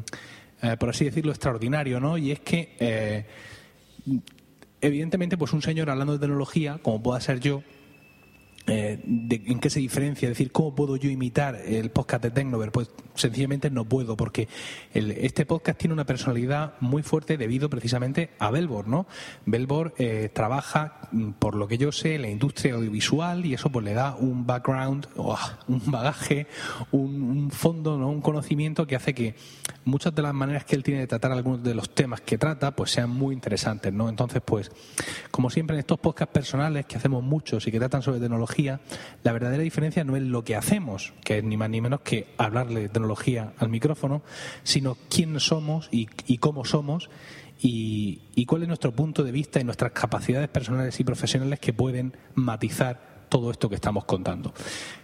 Speaker 39: eh, por así decirlo, extraordinario, ¿no? Y es que eh, evidentemente, pues un señor hablando de tecnología, como pueda ser yo, eh, ¿en qué se diferencia? Es decir, ¿cómo puedo yo imitar el podcast de Tecnover? Pues sencillamente no puedo, porque este podcast tiene una personalidad muy fuerte debido precisamente a Belbor, ¿no? Belbor eh, trabaja, mm, por lo que yo sé, en la industria audiovisual y eso pues le da un background, ¡uah! un bagaje, un, un fondo, ¿no? un conocimiento que hace que muchas de las maneras que él tiene de tratar algunos de los temas que trata pues sean muy interesantes, ¿no? Entonces, pues, como siempre en estos podcasts personales que hacemos muchos y que tratan sobre tecnología, la verdadera diferencia no es lo que hacemos, que es ni más ni menos que hablarle de tecnología al micrófono, sino quién somos y, cómo somos y cuál es nuestro punto de vista y nuestras capacidades personales y profesionales que pueden matizar todo esto que estamos contando.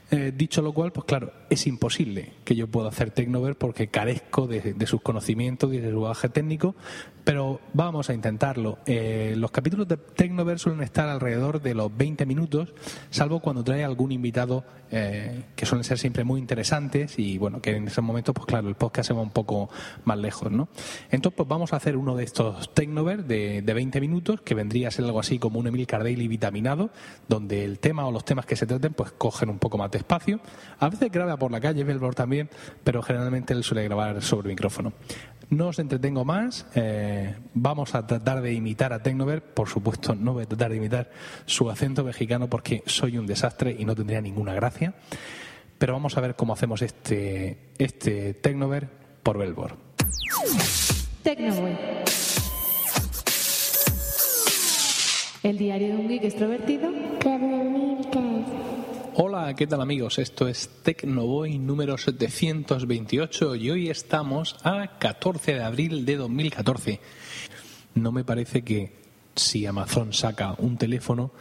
Speaker 39: Eh, dicho lo cual, pues claro, es imposible que yo pueda hacer Tecnover porque carezco de, sus conocimientos y de su bagaje técnico, pero vamos a intentarlo. Eh, los capítulos de Tecnover suelen estar alrededor de los 20 minutos, salvo cuando trae algún invitado eh, que suelen ser siempre muy interesantes y bueno, que en ese momento, pues claro, el podcast se va un poco más lejos, ¿no? Entonces, pues vamos a hacer uno de estos Tecnover de, de 20 minutos, que vendría a ser algo así como un Emil Daily vitaminado, donde el tema o los temas que se traten, pues cogen un poco más espacio. A veces graba por la calle, Belbor también, pero generalmente él suele grabar sobre micrófono. No os entretengo más, eh, vamos a tratar de imitar a Tecnover, por supuesto no voy a tratar de imitar su acento mexicano porque soy un desastre y no tendría ninguna gracia, pero vamos a ver cómo hacemos este, este Tecnover por Belbor.
Speaker 40: Tecnoboy. El diario de un geek extrovertido.
Speaker 39: Hola, ¿qué tal amigos? Esto es Tecnoboy número 728 y hoy estamos a 14 de abril de 2014. No me parece que si Amazon saca un teléfono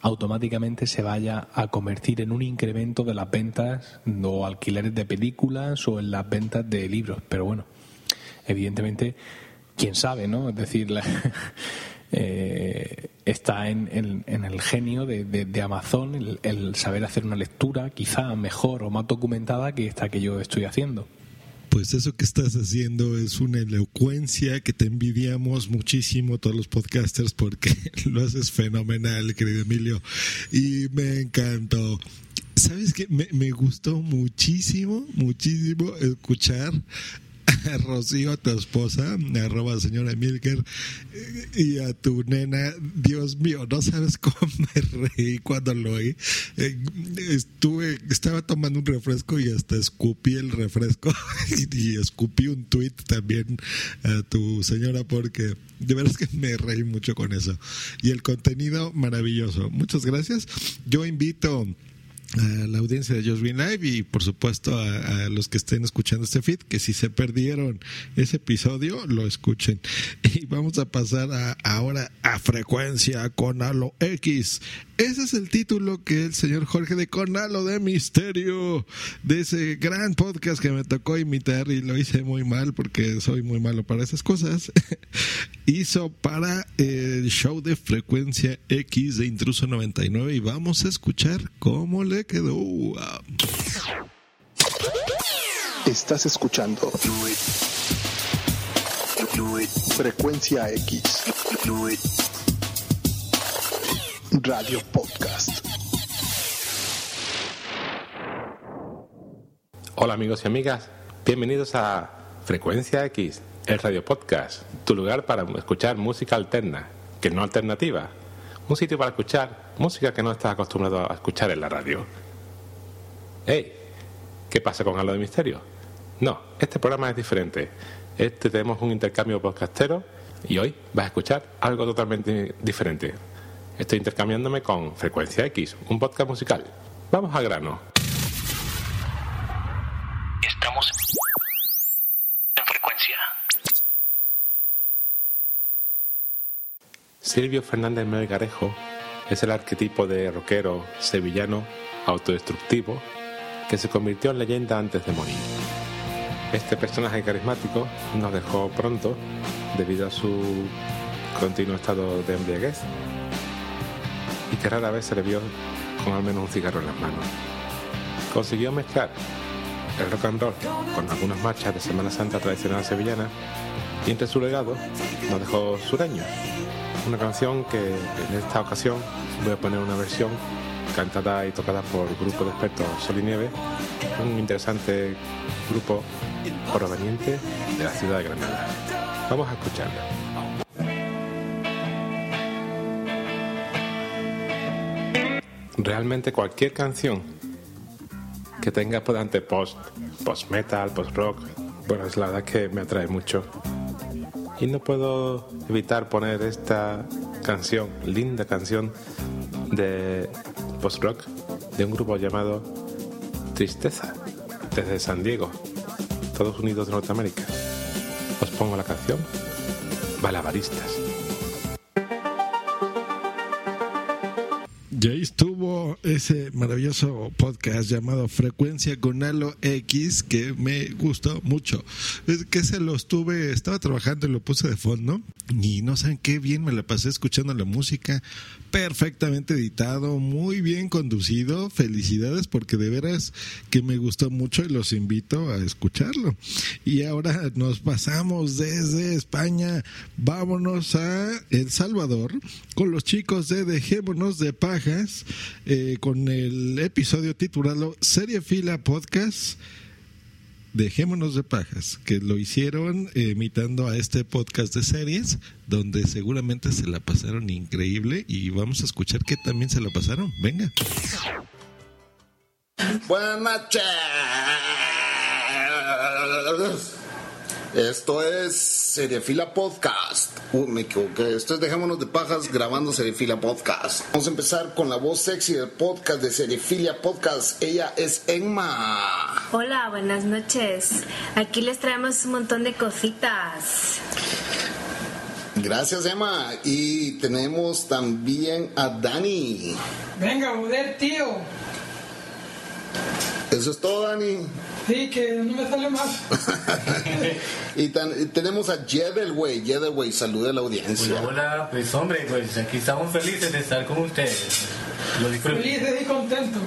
Speaker 39: automáticamente se vaya a convertir en un incremento de las ventas o alquileres de películas o en las ventas de libros. Pero bueno, evidentemente, quién sabe, ¿no? Es decir, la- eh, está en, en- en el genio de, de- de Amazon el, el saber hacer una lectura quizá mejor o más documentada que esta que yo estoy haciendo.
Speaker 3: Pues eso que estás haciendo es una elocuencia que te envidiamos muchísimo todos los podcasters porque lo haces fenomenal, querido Emilio. Y me encantó. ¿Sabes qué? Me, me gustó muchísimo, muchísimo escuchar Rocío, a tu esposa, arroba señora Milker, y a tu nena. Dios mío, no sabes cómo me reí cuando lo oí. Eh, Estuve, estaba tomando un refresco y hasta escupí el refresco y, escupí un tweet también a tu señora porque de verdad es que me reí mucho con eso. Y el contenido maravilloso. Muchas gracias. Yo invito a la audiencia de Just Live y por supuesto a, a los que estén escuchando este feed que si se perdieron ese episodio lo escuchen. Y vamos a pasar a, ahora a frecuencia con Halo X ese es el título que el señor Jorge de Conalo de Misterio de ese gran podcast que me tocó imitar y lo hice muy mal porque soy muy malo para esas cosas hizo para el show de frecuencia X de Intruso 99 y vamos a escuchar cómo le quedó.
Speaker 41: Estás escuchando Frecuencia X Radio Podcast.
Speaker 42: Hola amigos y amigas, bienvenidos a Frecuencia X, el radio podcast, tu lugar para escuchar música alterna, que no alternativa, un sitio para escuchar música que no estás acostumbrado a escuchar en la radio. ¡Hey! ¿Qué pasa con Halo de Misterio? No, este programa es diferente. Este tenemos un intercambio podcastero y hoy vas a escuchar algo totalmente diferente. Estoy intercambiándome con Frecuencia X, un podcast musical. Vamos al grano.
Speaker 7: Estamos en frecuencia.
Speaker 42: Silvio Fernández Melgarejo es el arquetipo de rockero sevillano autodestructivo que se convirtió en leyenda antes de morir. Este personaje carismático nos dejó pronto debido a su continuo estado de embriaguez y que rara vez se le vio con al menos un cigarro en las manos. Consiguió mezclar el rock and roll con algunas marchas de Semana Santa tradicional sevillana y entre su legado nos dejó Sureños, una canción que en esta ocasión voy a poner una versión cantada y tocada por el grupo de expertos Sol y Nieve, un interesante grupo proveniente de la ciudad de Granada. Vamos a escucharla. Realmente cualquier canción que tenga por delante post, post metal, post rock, bueno, es la verdad que me atrae mucho. Y no puedo evitar poner esta canción, linda canción de post rock de un grupo llamado Tristeza, desde San Diego, Estados Unidos de Norteamérica. Os pongo la canción Balabaristas.
Speaker 3: Ya estuvo ese maravilloso podcast llamado Frecuencia con Halo X que me gustó mucho. Es que se lo estuve, estaba trabajando y lo puse de fondo y no saben qué bien me la pasé escuchando la música, perfectamente editado, muy bien conducido. Felicidades porque de veras que me gustó mucho y los invito a escucharlo. Y ahora nos pasamos desde España, vámonos a El Salvador con los chicos de Dejémonos de Eh, con el episodio titulado Serie Fila Podcast. Dejémonos de pajas, que lo hicieron imitando a este podcast de series, donde seguramente se la pasaron increíble y vamos a escuchar que también se la pasaron. Venga.
Speaker 43: Buenas noches. Esto es Seriefila Podcast. Uh, me equivoqué. Esto es Dejémonos de Pajas grabando Seriefila Podcast. Vamos a empezar con la voz sexy del podcast de Seriefilia Podcast. Ella es Emma.
Speaker 44: Hola, buenas noches. Aquí les traemos un montón de cositas.
Speaker 43: Gracias, Emma. Y tenemos también a Dani.
Speaker 45: Venga, joder, tío.
Speaker 43: Eso es todo, Dani.
Speaker 45: Sí, que no me sale más.
Speaker 43: y, tan- y tenemos a Jedelway. Jedelway, saluda a la audiencia.
Speaker 46: Hola, hola, pues hombre, pues aquí estamos felices de estar con ustedes. Lo disfruto.
Speaker 45: Feliz y contento.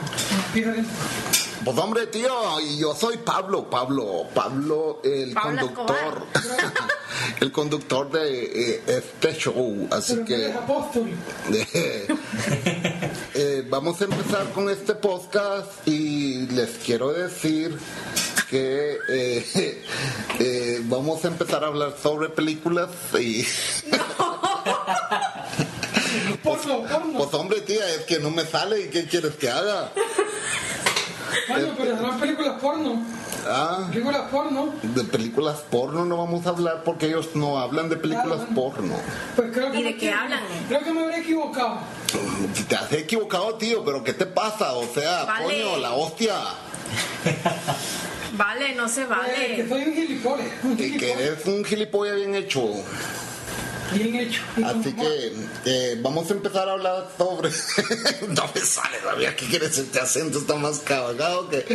Speaker 43: Pues hombre, tío, y yo soy Pablo, Pablo, Pablo, el
Speaker 44: Pablo
Speaker 43: conductor, el conductor de este show, así
Speaker 45: Pero que
Speaker 43: eh, vamos a empezar con este podcast y les quiero decir que eh, eh, vamos a empezar a hablar sobre películas y
Speaker 45: Porno, porno.
Speaker 43: pues hombre, tía, es que no me sale y qué quieres que haga.
Speaker 45: Bueno, pero serán películas porno.
Speaker 43: Ah,
Speaker 45: Películas porno.
Speaker 43: de películas porno no vamos a hablar porque ellos no hablan de películas porno.
Speaker 45: Pues creo que
Speaker 44: ¿Y de qué hablan?
Speaker 45: Creo que me habré equivocado.
Speaker 43: Te has equivocado, tío, pero ¿qué te pasa? O sea,
Speaker 44: Vale.
Speaker 43: coño, la hostia.
Speaker 44: Vale, no se
Speaker 45: Eh, que
Speaker 44: vale.
Speaker 45: soy un gilipollas.
Speaker 43: Que, eres un gilipollas bien hecho.
Speaker 45: Bien hecho.
Speaker 43: Así que eh, vamos a empezar a hablar sobre. no me sale todavía. ¿Qué quieres? Este acento está más cagado que.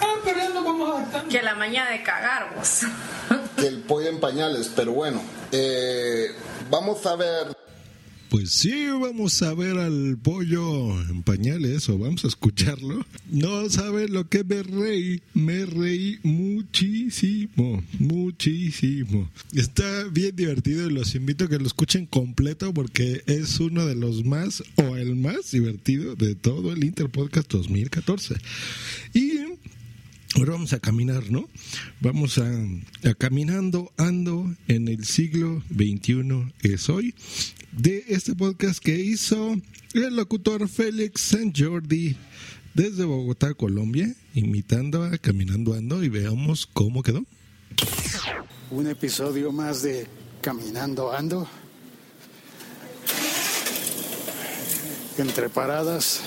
Speaker 45: Ah, pero.
Speaker 44: Que la maña de cagar vos.
Speaker 43: que el pollo en pañales. Pero bueno, eh, vamos a ver.
Speaker 3: Pues sí, vamos a ver al pollo en pañales o vamos a escucharlo. No saben lo que me reí, me reí muchísimo, muchísimo. Está bien divertido y los invito a que lo escuchen completo porque es uno de los más o el más divertido de todo el Interpodcast 2014. Y Ahora vamos a caminar, ¿no? Vamos a, a, caminando, ando en el siglo XXI es hoy, de este podcast que hizo el locutor Félix San Jordi desde Bogotá, Colombia, imitando a Caminando Ando y veamos cómo quedó.
Speaker 5: Un episodio más de Caminando Ando. Entre paradas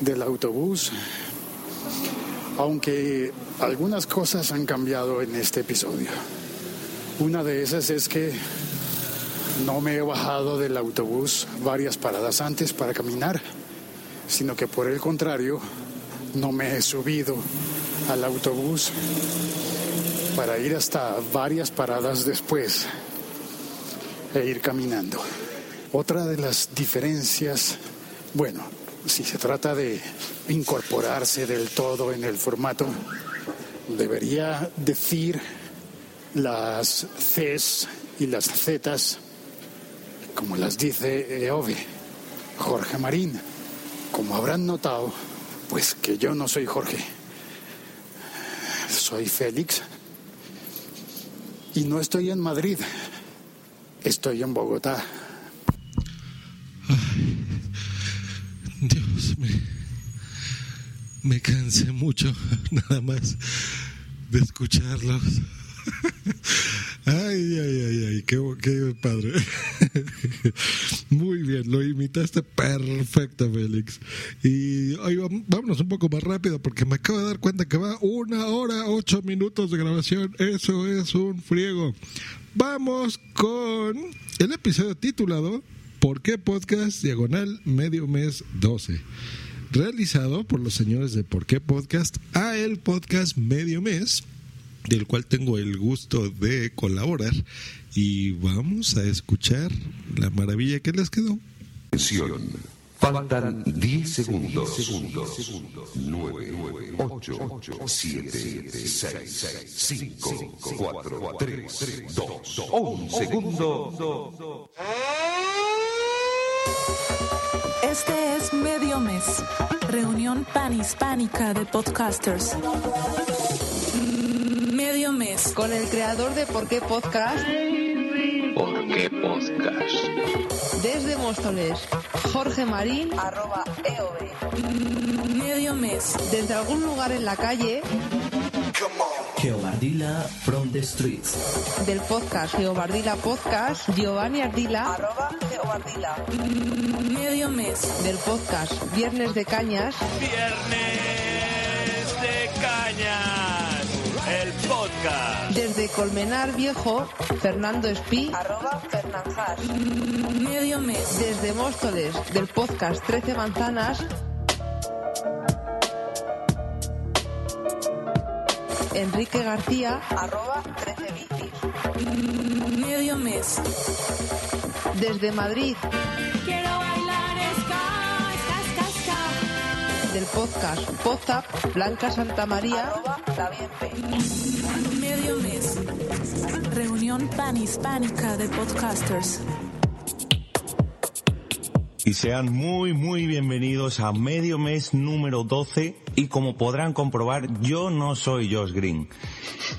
Speaker 5: del autobús aunque algunas cosas han cambiado en este episodio. Una de esas es que no me he bajado del autobús varias paradas antes para caminar, sino que por el contrario, no me he subido al autobús para ir hasta varias paradas después e ir caminando. Otra de las diferencias, bueno, si se trata de incorporarse del todo en el formato, debería decir las Cs y las Zs, como las dice Eove, Jorge Marín. Como habrán notado, pues que yo no soy Jorge, soy Félix y no estoy en Madrid, estoy en Bogotá.
Speaker 3: Dios, me, me cansé mucho nada más de escucharlos. Ay, ay, ay, ay, qué, padre. Muy bien, lo imitaste perfecto, Félix. Y hoy vámonos un poco más rápido porque me acabo de dar cuenta que va una hora, ocho minutos de grabación. Eso es un friego. Vamos con el episodio titulado ¿Por qué Podcast Diagonal Medio Mes 12? Realizado por los señores de ¿Por qué Podcast a el podcast Medio Mes, del cual tengo el gusto de colaborar. Y vamos a escuchar la maravilla que les quedó.
Speaker 47: Atención. Faltan 10 segundos. 9, 8, 7, 6, 5, 4, 3, 2, 1 segundo.
Speaker 48: Este es Medio Mes, reunión panhispánica de podcasters. Medio Mes.
Speaker 49: Con el creador de Por qué Podcast.
Speaker 47: ¿Por qué Podcast?
Speaker 49: Desde Móstoles, Jorge Marín.
Speaker 48: Arroba EOB. Medio Mes.
Speaker 49: Desde algún lugar en la calle.
Speaker 50: Geobardila from the streets.
Speaker 49: Del podcast Geobardila Podcast, Giovanni Ardila.
Speaker 48: Arroba Geobardila. Medio mes.
Speaker 49: Del podcast Viernes de Cañas.
Speaker 22: Viernes de Cañas. El podcast.
Speaker 49: Desde Colmenar Viejo, Fernando Espí.
Speaker 48: Arroba Fernanjas. Medio mes.
Speaker 49: Desde Móstoles, del podcast 13 Manzanas. Enrique García,
Speaker 48: arroba 13 bicis. Medio mes.
Speaker 49: Desde Madrid, del podcast Pozap, Blanca Santa María.
Speaker 48: Medio mes. Reunión panhispánica de podcasters.
Speaker 51: Y sean muy, muy bienvenidos a medio mes número 12 y como podrán comprobar, yo no soy Josh Green.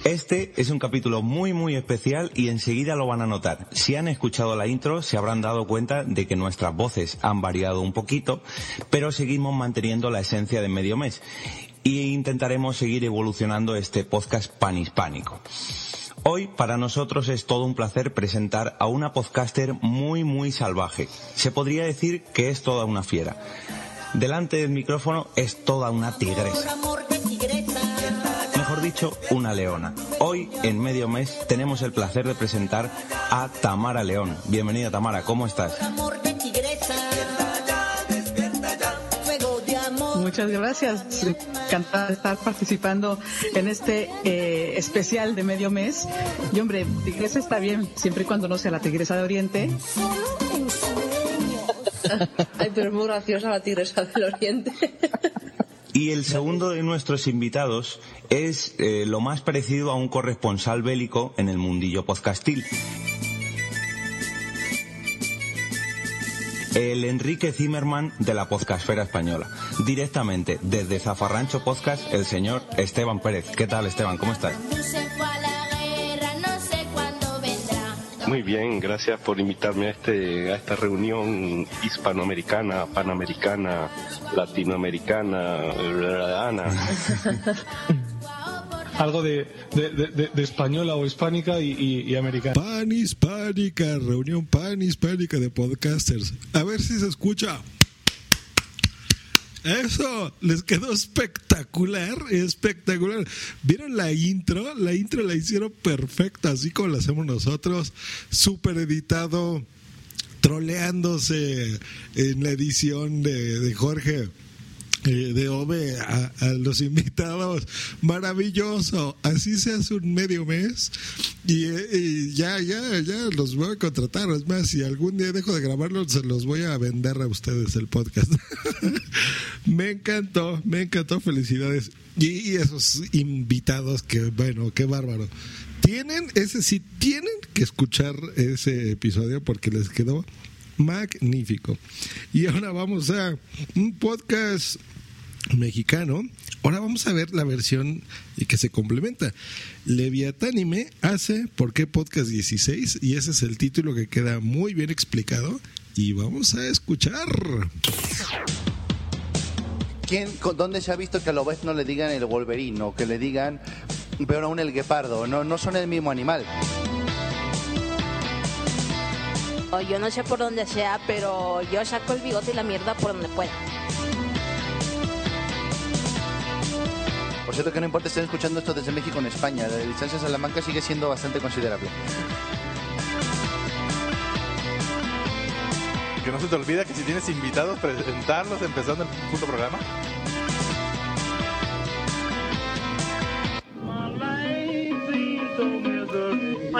Speaker 51: Este es un capítulo muy, muy especial y enseguida lo van a notar. Si han escuchado la intro, se habrán dado cuenta de que nuestras voces han variado un poquito, pero seguimos manteniendo la esencia de medio mes y intentaremos seguir evolucionando este podcast panhispánico. Hoy para nosotros es todo un placer presentar a una podcaster muy muy salvaje. Se podría decir que es toda una fiera. Delante del micrófono es toda una tigresa. Mejor dicho, una leona. Hoy, en medio mes, tenemos el placer de presentar a Tamara León. Bienvenida Tamara, ¿cómo estás?
Speaker 52: Muchas gracias. Encantada de estar participando en este eh, especial de medio mes. Y hombre, tigresa está bien, siempre y cuando no sea la tigresa de Oriente.
Speaker 49: Ay, pero es muy graciosa la tigresa del oriente.
Speaker 51: Y el segundo de nuestros invitados es eh, lo más parecido a un corresponsal bélico en el mundillo podcastil. El Enrique Zimmerman de la podcastfera española. Directamente desde Zafarrancho Podcast, el señor Esteban Pérez. ¿Qué tal, Esteban? ¿Cómo estás?
Speaker 53: Muy bien, gracias por invitarme a, este, a esta reunión hispanoamericana, panamericana, latinoamericana, Ana.
Speaker 54: Algo de, de, de- española o hispánica y, y- y americana.
Speaker 3: Pan hispánica, reunión pan hispánica de podcasters. A ver si se escucha. Eso, les quedó espectacular, espectacular. ¿Vieron la intro? La intro la hicieron perfecta, así como la hacemos nosotros, súper editado, troleándose en la edición de, de Jorge. Eh, de Ove a, los invitados, maravilloso. Así se hace un medio mes y, eh, y ya, ya, ya los voy a contratar. Es más, si algún día dejo de grabarlo, se los voy a vender a ustedes el podcast. me encantó, me encantó. Felicidades. Y, y esos invitados que, bueno, qué bárbaro. Tienen, ese sí, tienen que escuchar ese episodio porque les quedó magnífico. Y ahora vamos a un podcast mexicano. Ahora vamos a ver la versión que se complementa. Leviatánime hace ¿Por qué Podcast 16? Y ese es el título que queda muy bien explicado. Y vamos a escuchar.
Speaker 55: ¿Quién, ¿Dónde se ha visto que a Lobez no le digan el Wolverine o que le digan, pero aún el guepardo? No, no son el mismo animal.
Speaker 56: O yo no sé por dónde sea, pero yo saco el bigote y la mierda por donde pueda.
Speaker 55: Por cierto que no importa estén escuchando esto desde México en España, la distancia a Salamanca sigue siendo bastante considerable.
Speaker 57: Que no se te olvide que si tienes invitados, presentarlos empezando el puto programa.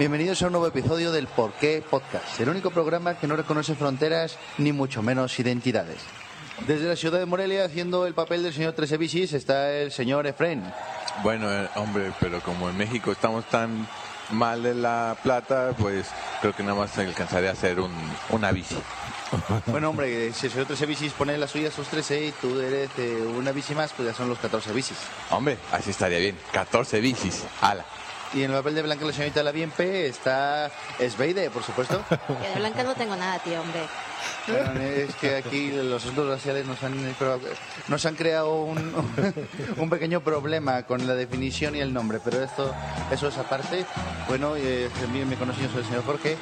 Speaker 55: Bienvenidos a un nuevo episodio del Por qué Podcast, el único programa que no reconoce fronteras ni mucho menos identidades. Desde la ciudad de Morelia, haciendo el papel del señor Tresevicis, está el señor Efren.
Speaker 57: Bueno, eh, hombre, pero como en México estamos tan mal de la plata, pues creo que nada más alcanzaré a hacer un, una bici.
Speaker 55: Bueno, hombre, si el señor Tresevicis pone las suyas sus 13 y tú eres eh, una bici más, pues ya son los 14 bicis.
Speaker 57: Hombre, así estaría bien. 14 bicis. Ala.
Speaker 55: Y en el papel de Blanca la señorita La Bienpe está Sveide, por supuesto.
Speaker 56: Yo de blanca no tengo nada, tío, hombre.
Speaker 55: Bueno, es que aquí los asuntos raciales nos han, nos han creado un, un pequeño problema con la definición y el nombre, pero esto eso es aparte. Bueno, eh, también me conocí, yo soy el señor Jorge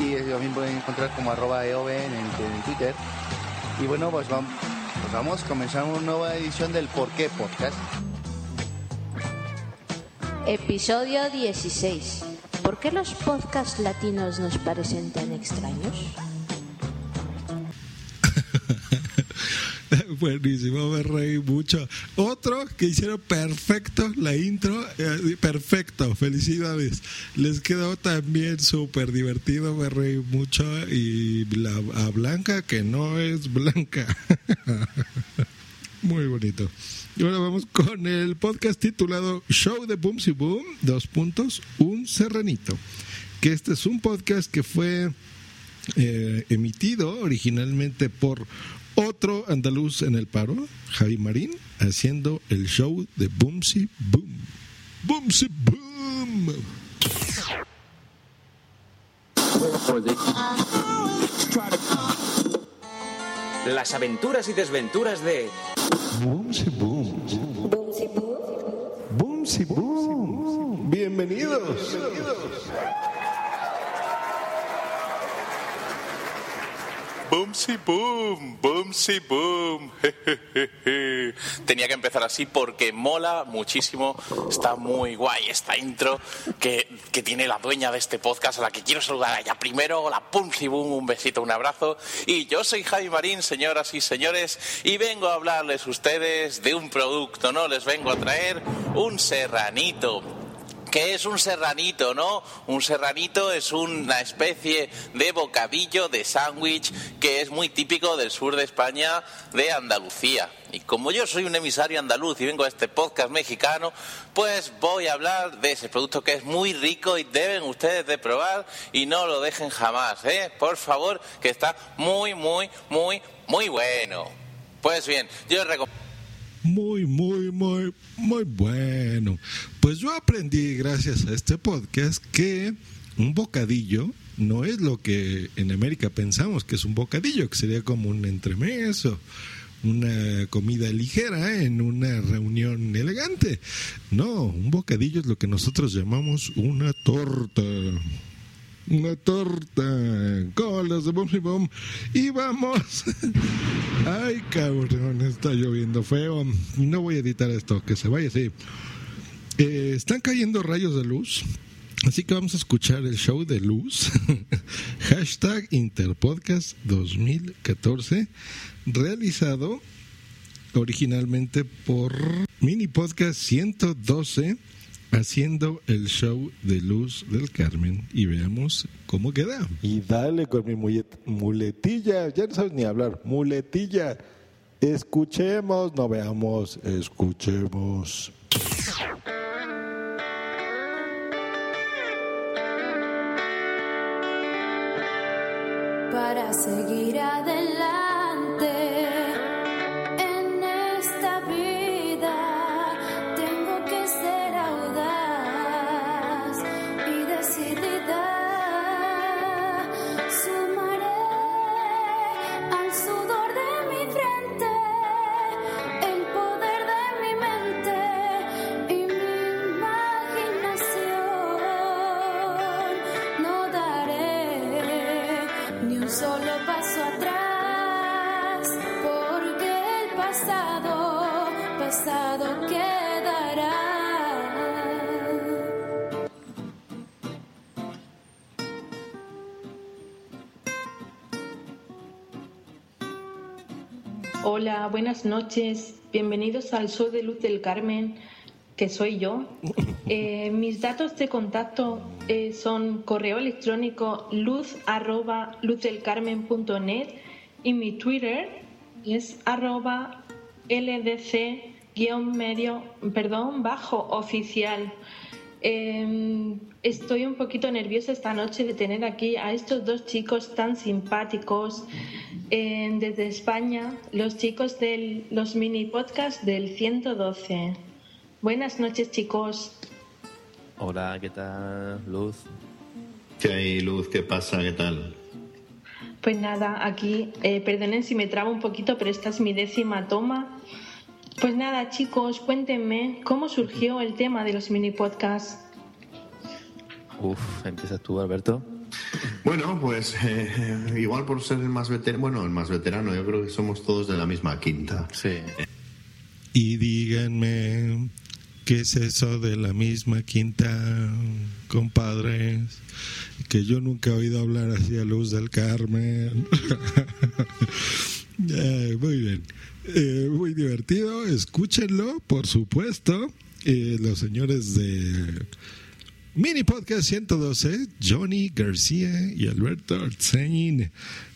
Speaker 55: y eh, también pueden encontrar como arroba eove en, en Twitter. Y bueno, pues vamos, pues vamos, comenzamos una nueva edición del Por qué Podcast.
Speaker 56: Episodio 16. ¿Por qué los podcasts latinos nos parecen tan extraños?
Speaker 3: Buenísimo, me reí mucho. Otro que hicieron perfecto la intro, eh, perfecto, felicidades. Les quedó también súper divertido, me reí mucho. Y la a Blanca, que no es Blanca. Muy bonito. Y ahora vamos con el podcast titulado Show de Boomsy Boom, dos puntos, un serranito. Que este es un podcast que fue eh, emitido originalmente por otro andaluz en el paro, Javi Marín, haciendo el show de Boomsy Boom. Boomsy Boom.
Speaker 58: Las aventuras y desventuras de.
Speaker 3: Boomsy Boom.
Speaker 56: Boomsy Boom.
Speaker 3: Boomsy Boom. Bienvenidos.
Speaker 59: Bienvenidos. Boom, boomsy boom. Tenía que empezar así porque mola muchísimo. Está muy guay esta intro que, que tiene la dueña de este podcast a la que quiero saludar a ella primero. Hola, boomsy boom, un besito, un abrazo. Y yo soy Javi Marín, señoras y señores, y vengo a hablarles ustedes de un producto, ¿no? Les vengo a traer un serranito ¿Qué es un serranito, no? Un serranito es una especie de bocadillo de sándwich que es muy típico del sur de España, de Andalucía. Y como yo soy un emisario andaluz y vengo a este podcast mexicano, pues voy a hablar de ese producto que es muy rico y deben ustedes de probar y no lo dejen jamás, ¿eh? Por favor, que está muy, muy, muy, muy bueno. Pues bien, yo recomiendo
Speaker 3: muy, muy, muy, muy bueno. Pues yo aprendí gracias a este podcast que un bocadillo no es lo que en América pensamos que es un bocadillo, que sería como un entremeso, una comida ligera en una reunión elegante. No, un bocadillo es lo que nosotros llamamos una torta una torta con las de Bom y Bom y vamos. Ay, cabrón, está lloviendo feo. No voy a editar esto, que se vaya así. Eh, están cayendo rayos de luz. Así que vamos a escuchar el show de luz. Hashtag Interpodcast 2014. Realizado originalmente por Mini Podcast 112 haciendo el show de Luz del Carmen y veamos cómo queda. Y dale con mi muletilla, ya no sabes ni hablar, muletilla. Escuchemos, no veamos, escuchemos.
Speaker 58: Para seguir adelante.
Speaker 60: Hola, buenas noches. Bienvenidos al Sol de Luz del Carmen, que soy yo. Eh, mis datos de contacto eh, son correo electrónico luz arroba luzdelcarmen.net y mi Twitter es arroba ldc medio, perdón, bajo oficial. Em, estoy un poquito nerviosa esta noche de tener aquí a estos dos chicos tan simpáticos desde España, los chicos de los mini podcasts del 112. Buenas noches, chicos.
Speaker 61: Hola, ¿qué tal, Luz?
Speaker 57: ¿Qué hay, Luz? ¿Qué pasa? ¿Qué tal?
Speaker 60: Pues nada, aquí, eh, perdonen si me trabo un poquito, pero esta es mi décima toma. Pues nada, chicos, cuéntenme cómo surgió el tema de los mini podcasts.
Speaker 61: Uf, empiezas tú, Alberto.
Speaker 57: Bueno, pues eh, igual por ser el más veterano, bueno, el más veterano, yo creo que somos todos de la misma quinta.
Speaker 61: Sí.
Speaker 3: Y díganme, ¿qué es eso de la misma quinta, compadres? Que yo nunca he oído hablar así a Luz del Carmen. muy bien, eh, muy divertido, escúchenlo, por supuesto. Eh, los señores de Mini Podcast 112, Johnny García y Alberto Artzain.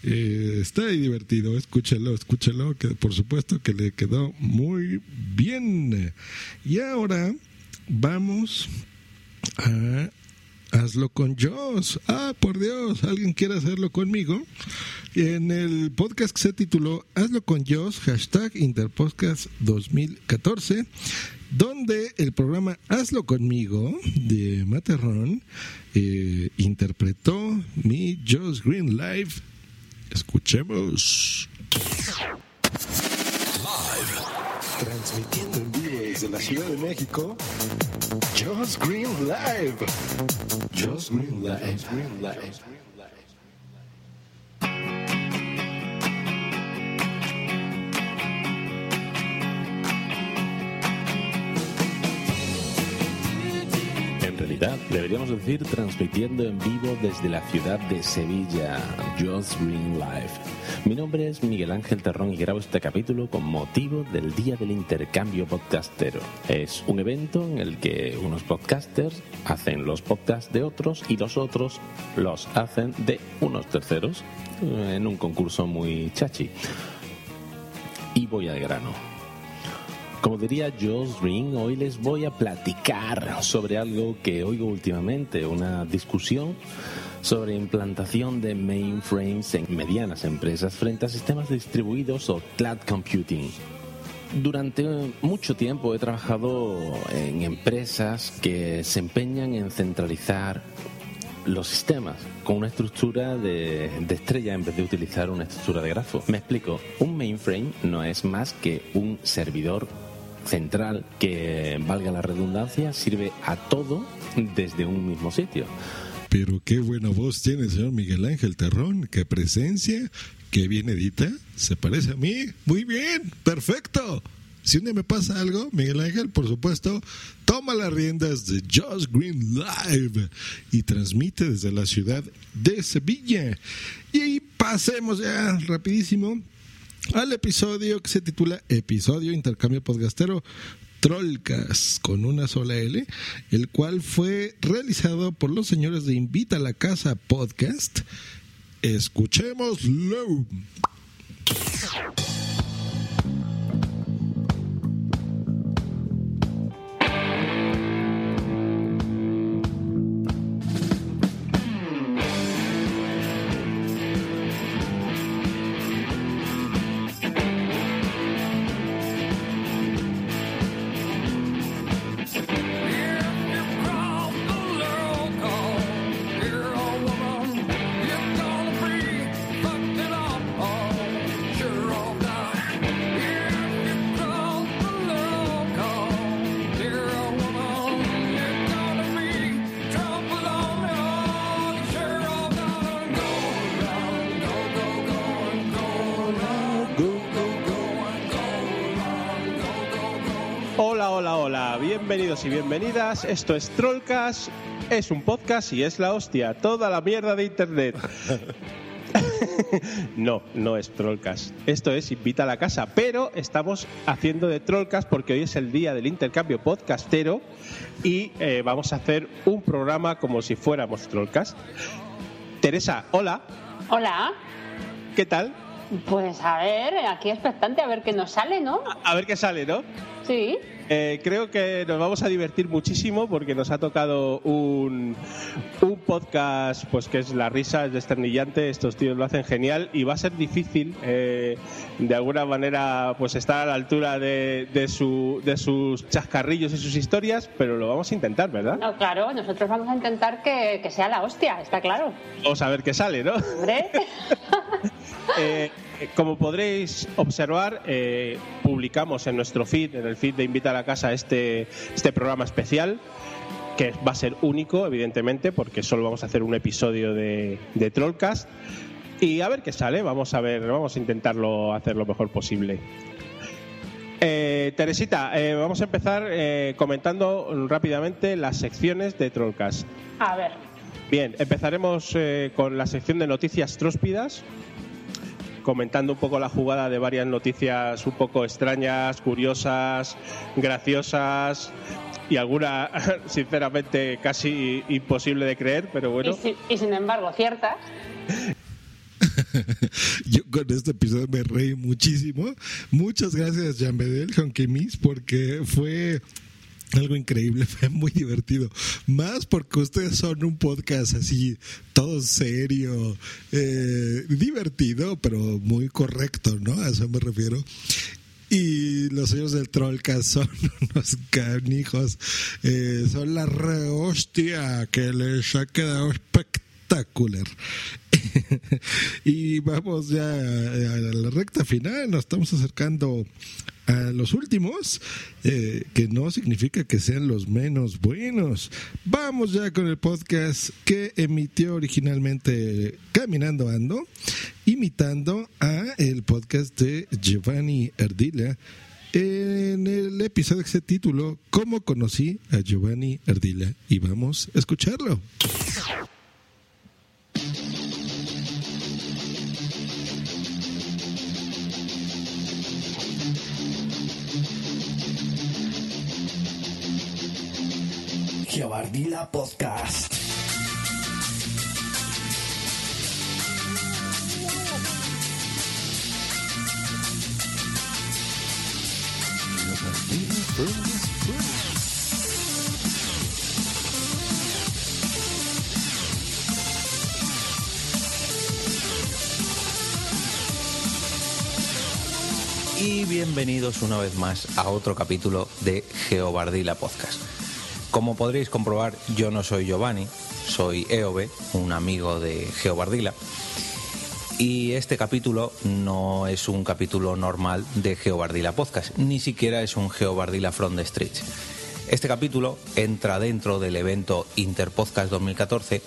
Speaker 3: Eh, está ahí divertido, escúchelo, escúchelo, que por supuesto que le quedó muy bien. Y ahora vamos a hazlo con Joss. Ah, por Dios, alguien quiere hacerlo conmigo. En el podcast que se tituló Hazlo con Joss, hashtag Interpodcast 2014, donde el programa Hazlo conmigo de Materrón eh, interpretó mi Joss Green Live. Escuchemos. Desde la Ciudad de México, Just Green Live. Just Green Live.
Speaker 62: En deberíamos decir transmitiendo en vivo desde la ciudad de Sevilla, Just Green Live. Mi nombre es Miguel Ángel Terrón y grabo este capítulo con motivo del Día del Intercambio Podcastero. Es un evento en el que unos podcasters hacen los podcasts de otros y los otros los hacen de unos terceros eh, en un concurso muy chachi. Y voy al grano. Como diría Josh Green, hoy les voy a platicar sobre algo que oigo últimamente, una discusión sobre implantación de mainframes en medianas empresas frente a sistemas distribuidos o cloud computing. Durante mucho tiempo he trabajado en empresas que se empeñan en centralizar los sistemas con una estructura de, de, estrella en vez de utilizar una estructura de grafo. Me explico, un mainframe no es más que un servidor central que, valga la redundancia, sirve a todo desde un mismo sitio.
Speaker 3: Pero qué buena voz tiene el señor Miguel Ángel Terrón, qué presencia, qué bien edita, se parece a mí, muy bien, perfecto. Si un día me pasa algo, Miguel Ángel, por supuesto, toma las riendas de Just Green Live y transmite desde la ciudad de Sevilla. Y ahí pasemos ya rapidísimo al episodio que se titula Episodio Intercambio Podcastero Trollcast con una sola L, el cual fue realizado por los señores de Invita a la Casa Podcast. Escuchémoslo.
Speaker 59: Y bienvenidas. Esto es Trollcast, es un podcast y es la hostia, toda la mierda de internet. no, no es Trollcast. Esto es Invita a la Casa, pero estamos haciendo de Trollcast porque hoy es el día del intercambio podcastero y eh, vamos a hacer un programa como si fuéramos Trollcast. Teresa, hola.
Speaker 63: Hola.
Speaker 59: ¿Qué tal?
Speaker 63: Pues a ver, aquí expectante a ver qué nos sale, ¿no?
Speaker 59: A ver qué sale, ¿no?
Speaker 63: Sí.
Speaker 59: Eh, creo que nos vamos a divertir muchísimo porque nos ha tocado un, un podcast pues que es la risa, es desternillante, estos tíos lo hacen genial y va a ser difícil eh, de alguna manera pues estar a la altura de, de, su, de sus chascarrillos y sus historias, pero lo vamos a intentar, ¿verdad?
Speaker 63: No, claro, nosotros vamos a intentar que, que sea la hostia, está claro.
Speaker 59: Vamos a ver qué sale, ¿no?
Speaker 63: Hombre.
Speaker 59: eh, como podréis observar, eh, publicamos en nuestro feed, en el feed de Invita a la Casa, este, este programa especial que va a ser único, evidentemente, porque solo vamos a hacer un episodio de, de Trollcast. Y a ver qué sale, vamos a ver, vamos a intentarlo hacer lo mejor posible. Eh, Teresita, eh, vamos a empezar eh, comentando rápidamente las secciones de Trollcast.
Speaker 63: A ver.
Speaker 59: Bien, empezaremos con la sección de noticias tróspidas comentando un poco la jugada de varias noticias un poco extrañas, curiosas, graciosas y alguna, sinceramente, casi imposible de creer, pero bueno.
Speaker 63: Y, si, y sin embargo, ciertas.
Speaker 3: Yo con este episodio me reí muchísimo. Muchas gracias, Jean Bedel, Miss, porque fue algo increíble, fue muy divertido. Más porque ustedes son un podcast así, todo serio, eh, divertido, pero muy correcto, ¿no? A eso me refiero. Y los señores del Trollcast son unos canijos, eh, son la re hostia que les ha quedado espectacular. y vamos ya a la recta final, nos estamos acercando a los últimos, eh, que no significa que sean los menos buenos. Vamos ya con el podcast que emitió originalmente Caminando Ando, imitando a el podcast de Giovanni Ardila. En el episodio que se tituló ¿Cómo conocí a Giovanni Ardila? Y vamos a escucharlo.
Speaker 64: Geobardila Podcast.
Speaker 50: Y bienvenidos una vez más a otro capítulo de Geobardila Podcast. Como podréis comprobar, yo no soy Giovanni, soy Eove, un amigo de Geobardila. Y este capítulo no es un capítulo normal de Geobardila Podcast, ni siquiera es un Geobardila From the Streets. Este capítulo entra dentro del evento Interpodcast 2014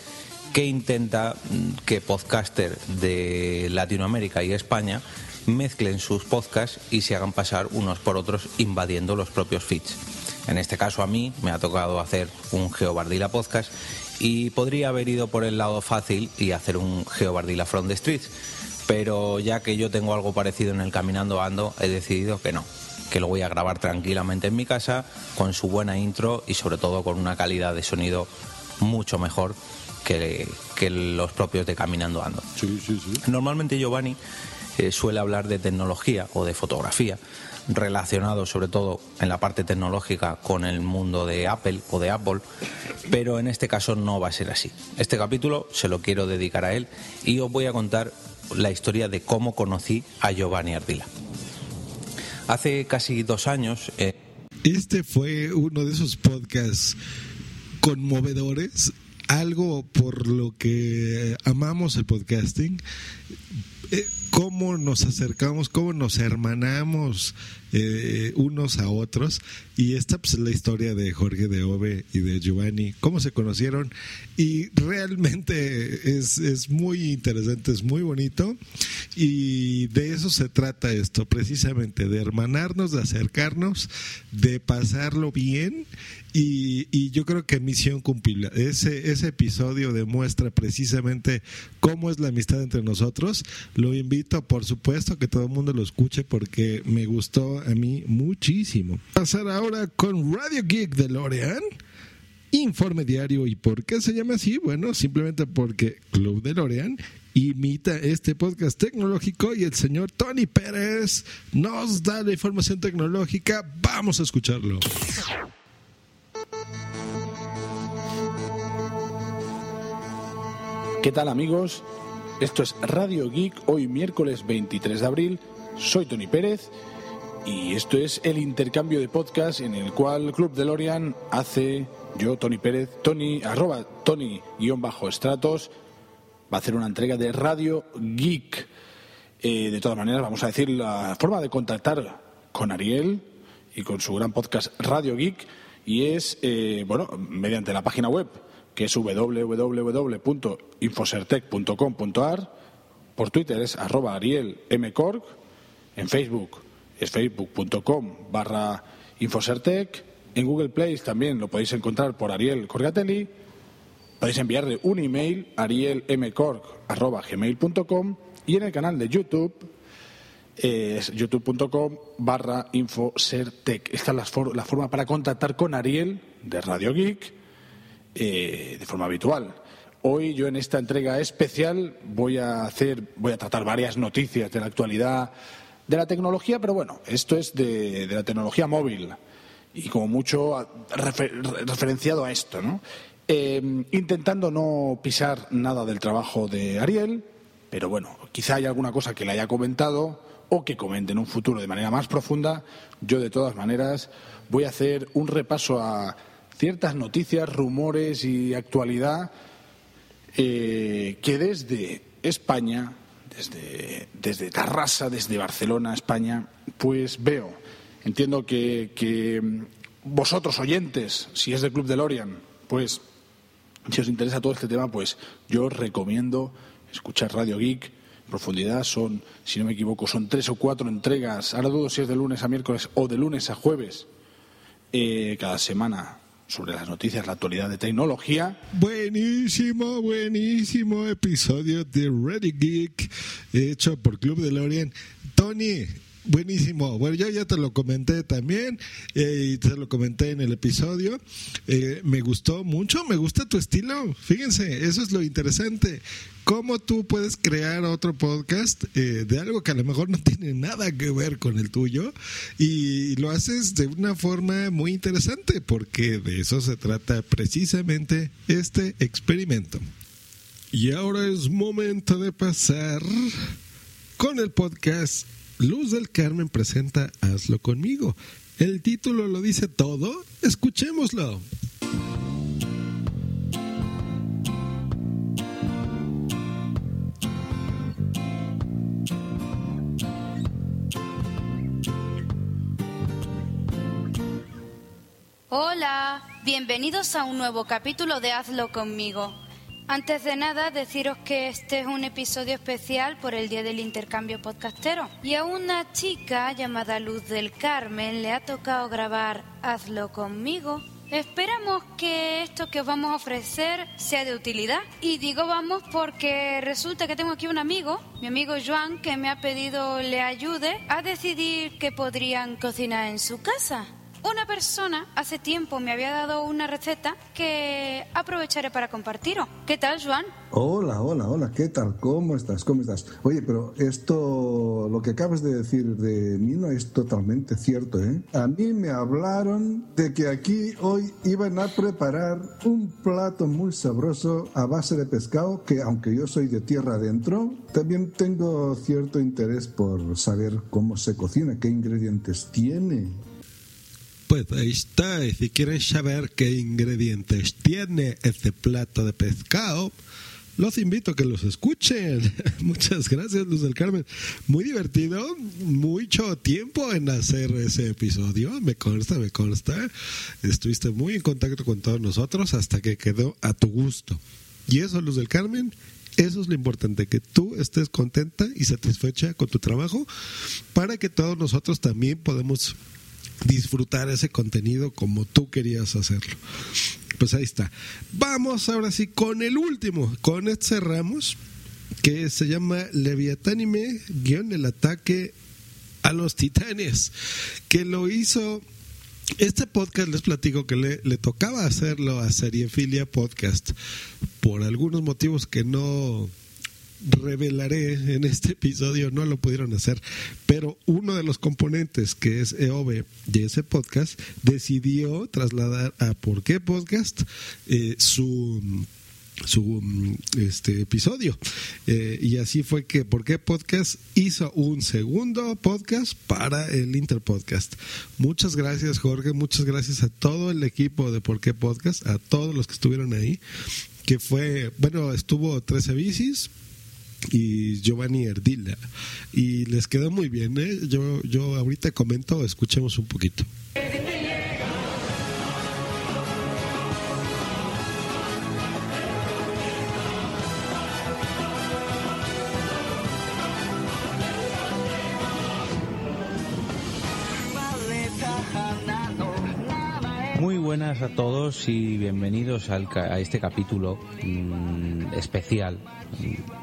Speaker 50: que intenta mm, que podcasters de Latinoamérica y España mezclen sus podcasts y se hagan pasar unos por otros invadiendo los propios feeds. En este caso a mí me ha tocado hacer un Geobardila podcast y podría haber ido por el lado fácil y hacer un Geobardila from the streets, pero ya que yo tengo algo parecido en el Caminando Ando, he decidido que no, que lo voy a grabar tranquilamente en mi casa con su buena intro y sobre todo con una calidad de sonido mucho mejor que, que los propios de Caminando Ando. Normalmente Giovanni eh, suele hablar de tecnología o de fotografía, relacionado sobre todo en la parte tecnológica con el mundo de Apple o de Apple, pero en este caso no va a ser así. Este capítulo se lo quiero dedicar a él y os voy a contar la historia de cómo conocí a Giovanni Ardila. Hace casi dos años... eh,
Speaker 3: Este fue uno de esos podcasts conmovedores, algo por lo que amamos el podcasting, eh, cómo nos acercamos, cómo nos hermanamos eh, unos a otros. Y esta pues, es la historia de Jorge de Ove y de Giovanni, cómo se conocieron. Y realmente es, es muy interesante, es muy bonito. Y de eso se trata esto, precisamente, de hermanarnos, de acercarnos, de pasarlo bien. Y, yo creo que misión cumplida. Ese, ese episodio demuestra precisamente cómo es la amistad entre nosotros. Lo invito, por supuesto, que todo el mundo lo escuche porque me gustó a mí muchísimo. Pasar ahora con Radio Geek de Lorean. Informe diario. ¿Y por qué se llama así? Bueno, simplemente porque Club de Lorean imita este podcast tecnológico y el señor Tony Pérez nos da la información tecnológica. Vamos a escucharlo.
Speaker 65: ¿Qué tal amigos? Esto es Radio Geek, hoy miércoles 23 de abril. Soy Tony Pérez y esto es el intercambio de podcast en el cual Club DeLorean hace, yo, Tony Pérez, Tony, arroba Tony-Estratos, va a hacer una entrega de Radio Geek. Eh, de todas maneras, vamos a decir la forma de contactar con Ariel y con su gran podcast Radio Geek y es, eh, bueno, mediante la página web que es www.infosertec.com.ar, por Twitter es arroba Ariel M. Cork, en Facebook es facebook.com barra Infosertec, en Google Play también lo podéis encontrar por Ariel Corgatelli, podéis enviarle un email arielmcork.gmail.com y en el canal de YouTube es youtube.com barra Infosertec. Esta es la, for- la forma para contactar con Ariel de Radio Geek eh, de forma habitual. Hoy yo en esta entrega especial voy a hacer, voy a tratar varias noticias de la actualidad de la tecnología, pero bueno, esto es de, de la tecnología móvil y como mucho referenciado a esto, ¿no? Eh, intentando no pisar nada del trabajo de Ariel, pero bueno, quizá haya alguna cosa que le haya comentado o que comente en un futuro de manera más profunda. Yo de todas maneras voy a hacer un repaso a ciertas noticias, rumores y actualidad eh, que desde España, desde, desde Tarrasa, desde Barcelona, España, pues veo entiendo que, que vosotros oyentes, si es del Club de Lorian, pues si os interesa todo este tema, pues yo os recomiendo escuchar Radio Geek profundidad. Son, si no me equivoco, son tres o cuatro entregas. Ahora dudo si es de lunes a miércoles o de lunes a jueves eh, cada semana sobre las noticias, la actualidad de tecnología.
Speaker 3: Buenísimo, buenísimo episodio de Ready Geek hecho por Club de Lorian. Tony, Buenísimo. Bueno, yo ya te lo comenté también eh, y te lo comenté en el episodio. Eh, me gustó mucho, me gusta tu estilo. Fíjense, eso es lo interesante. Cómo tú puedes crear otro podcast eh, de algo que a lo mejor no tiene nada que ver con el tuyo y lo haces de una forma muy interesante porque de eso se trata precisamente este experimento. Y ahora es momento de pasar con el podcast Luz del Carmen presenta Hazlo conmigo. El título lo dice todo. Escuchémoslo.
Speaker 58: Hola, bienvenidos a un nuevo capítulo de Hazlo conmigo. Antes de nada, deciros que este es un episodio especial por el Día del Intercambio Podcastero. Y a una chica llamada Luz del Carmen le ha tocado grabar Hazlo conmigo. Esperamos que esto que os vamos a ofrecer sea de utilidad. Y digo vamos porque resulta que tengo aquí un amigo, mi amigo Joan, que me ha pedido le ayude a decidir qué podrían cocinar en su casa. Una persona hace tiempo me había dado una receta que aprovecharé para compartiros. ¿Qué tal, Joan?
Speaker 66: Hola, hola, hola, ¿qué tal? ¿Cómo estás? ¿Cómo estás? Oye, pero esto, lo que acabas de decir de mí no es totalmente cierto, ¿eh? A mí me hablaron de que aquí hoy iban a preparar un plato muy sabroso a base de pescado que, aunque yo soy de tierra adentro, también tengo cierto interés por saber cómo se cocina, qué ingredientes tiene.
Speaker 3: Pues ahí está, y si quieren saber qué ingredientes tiene este plato de pescado, los invito a que los escuchen. Muchas gracias, Luz del Carmen. Muy divertido, mucho tiempo en hacer ese episodio, me consta, me consta. Estuviste muy en contacto con todos nosotros hasta que quedó a tu gusto. Y eso, Luz del Carmen, eso es lo importante, que tú estés contenta y satisfecha con tu trabajo para que todos nosotros también podamos disfrutar ese contenido como tú querías hacerlo. Pues ahí está. Vamos ahora sí con el último. Con este cerramos, que se llama Leviatánime, guion el ataque a los titanes, que lo hizo este podcast les platico que le, le, tocaba hacerlo a Seriefilia Podcast por algunos motivos que no revelaré en este episodio, no lo pudieron hacer, pero uno de los componentes que es EOB de ese podcast decidió trasladar a ¿Por qué Podcast? Eh, su su este episodio eh, y así fue que por qué podcast hizo un segundo podcast para el Interpodcast muchas gracias Jorge muchas gracias a todo el equipo de por qué podcast a todos los que estuvieron ahí que fue bueno estuvo 13 bicis y Giovanni Erdila. Y les quedó muy bien, ¿eh? Yo, yo ahorita comento, escuchemos un poquito.
Speaker 50: Muy buenas a todos y bienvenidos al, a este capítulo mmm, especial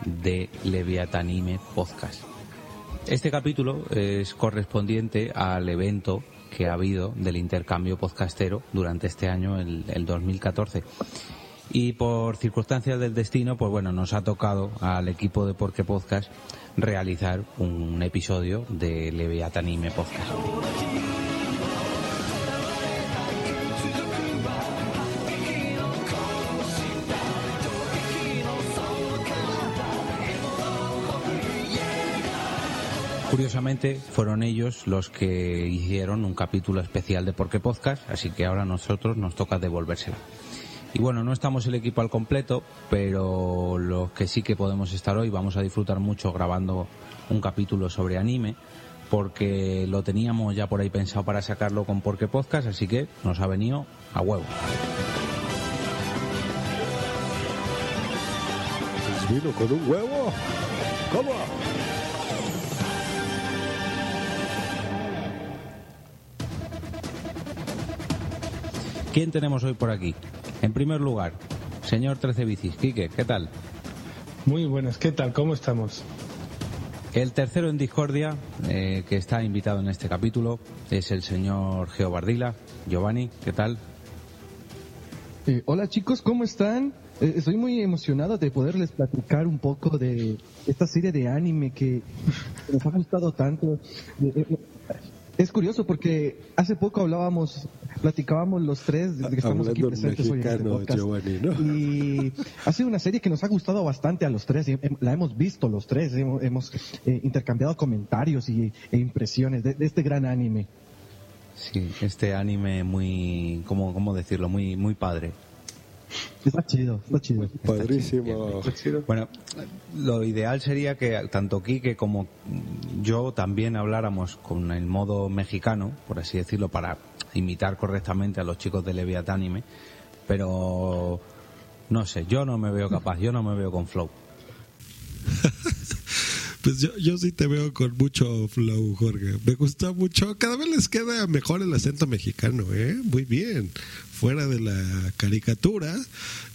Speaker 50: de Leviatanime Podcast. Este capítulo es correspondiente al evento que ha habido del intercambio podcastero durante este año, el, el 2014. Y por circunstancias del destino, pues bueno, nos ha tocado al equipo de Porque Podcast realizar un episodio de Leviatanime Podcast. Curiosamente, fueron ellos los que hicieron un capítulo especial de Porque Podcast, así que ahora a nosotros nos toca devolvérsela. Y bueno, no estamos el equipo al completo, pero los que sí que podemos estar hoy vamos a disfrutar mucho grabando un capítulo sobre anime, porque lo teníamos ya por ahí pensado para sacarlo con Porque Podcast, así que nos ha venido a huevo.
Speaker 3: ¿Vino con un huevo?
Speaker 50: ¿Quién tenemos hoy por aquí? En primer lugar, señor Trece Bicis. Quique, ¿qué tal?
Speaker 54: Muy buenas, ¿qué tal? ¿Cómo estamos?
Speaker 50: El tercero en discordia, eh, que está invitado en este capítulo, es el señor Geo Bardila. Giovanni, ¿qué tal?
Speaker 67: Eh, hola chicos, ¿cómo están? Eh, estoy muy emocionado de poderles platicar un poco de esta serie de anime que nos ha gustado tanto. Es curioso porque hace poco hablábamos, platicábamos los tres desde que estamos aquí presentes hoy en este podcast.
Speaker 3: Giovanni, ¿no?
Speaker 67: Y ha sido una serie que nos ha gustado bastante a los tres. y, La hemos visto los tres. Hemos, hemos, eh, intercambiado comentarios y, e impresiones de, de este gran anime.
Speaker 50: Sí, este anime muy, ¿cómo, cómo decirlo? Muy, muy padre.
Speaker 67: Está chido, está chido.
Speaker 3: Padrísimo.
Speaker 50: Bueno, lo ideal sería que tanto Quique como yo también habláramos con el modo mexicano, por así decirlo, para imitar correctamente a los chicos de Leviat Anime, pero no sé, yo no me veo capaz, yo no me veo con flow.
Speaker 3: Pues yo, yo sí te veo con mucho flow, Jorge. Me gustó mucho. Cada vez les queda mejor el acento mexicano, ¿eh? Muy bien. Fuera de la caricatura,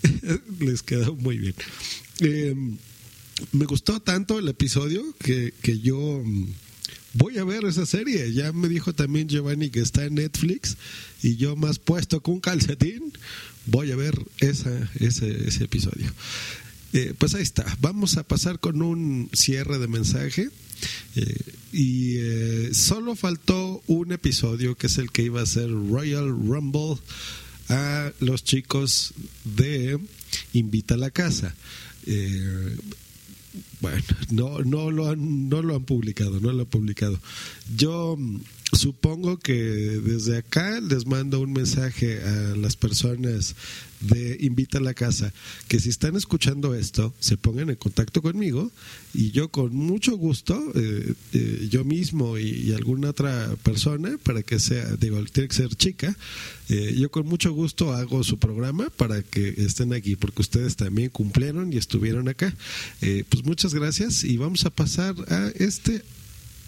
Speaker 3: les quedó muy bien. Eh, me gustó tanto el episodio que, que yo mm, voy a ver esa serie. Ya me dijo también Giovanni que está en Netflix y yo más puesto con un calcetín voy a ver esa, ese, ese episodio. Eh, pues ahí está. Vamos a pasar con un cierre de mensaje. Eh, y eh, solo faltó un episodio que es el que iba a ser Royal Rumble a los chicos de Invita a la Casa. Eh, bueno, no, no, lo han, no lo han publicado, no lo han publicado. Yo supongo que desde acá les mando un mensaje a las personas de Invita a la Casa, que si están escuchando esto, se pongan en contacto conmigo y yo con mucho gusto, eh, eh, yo mismo y, alguna otra persona, para que sea, digo, tiene que ser chica, eh, yo con mucho gusto hago su programa para que estén aquí, porque ustedes también cumplieron y estuvieron acá. Eh, pues muchas gracias y vamos a pasar a este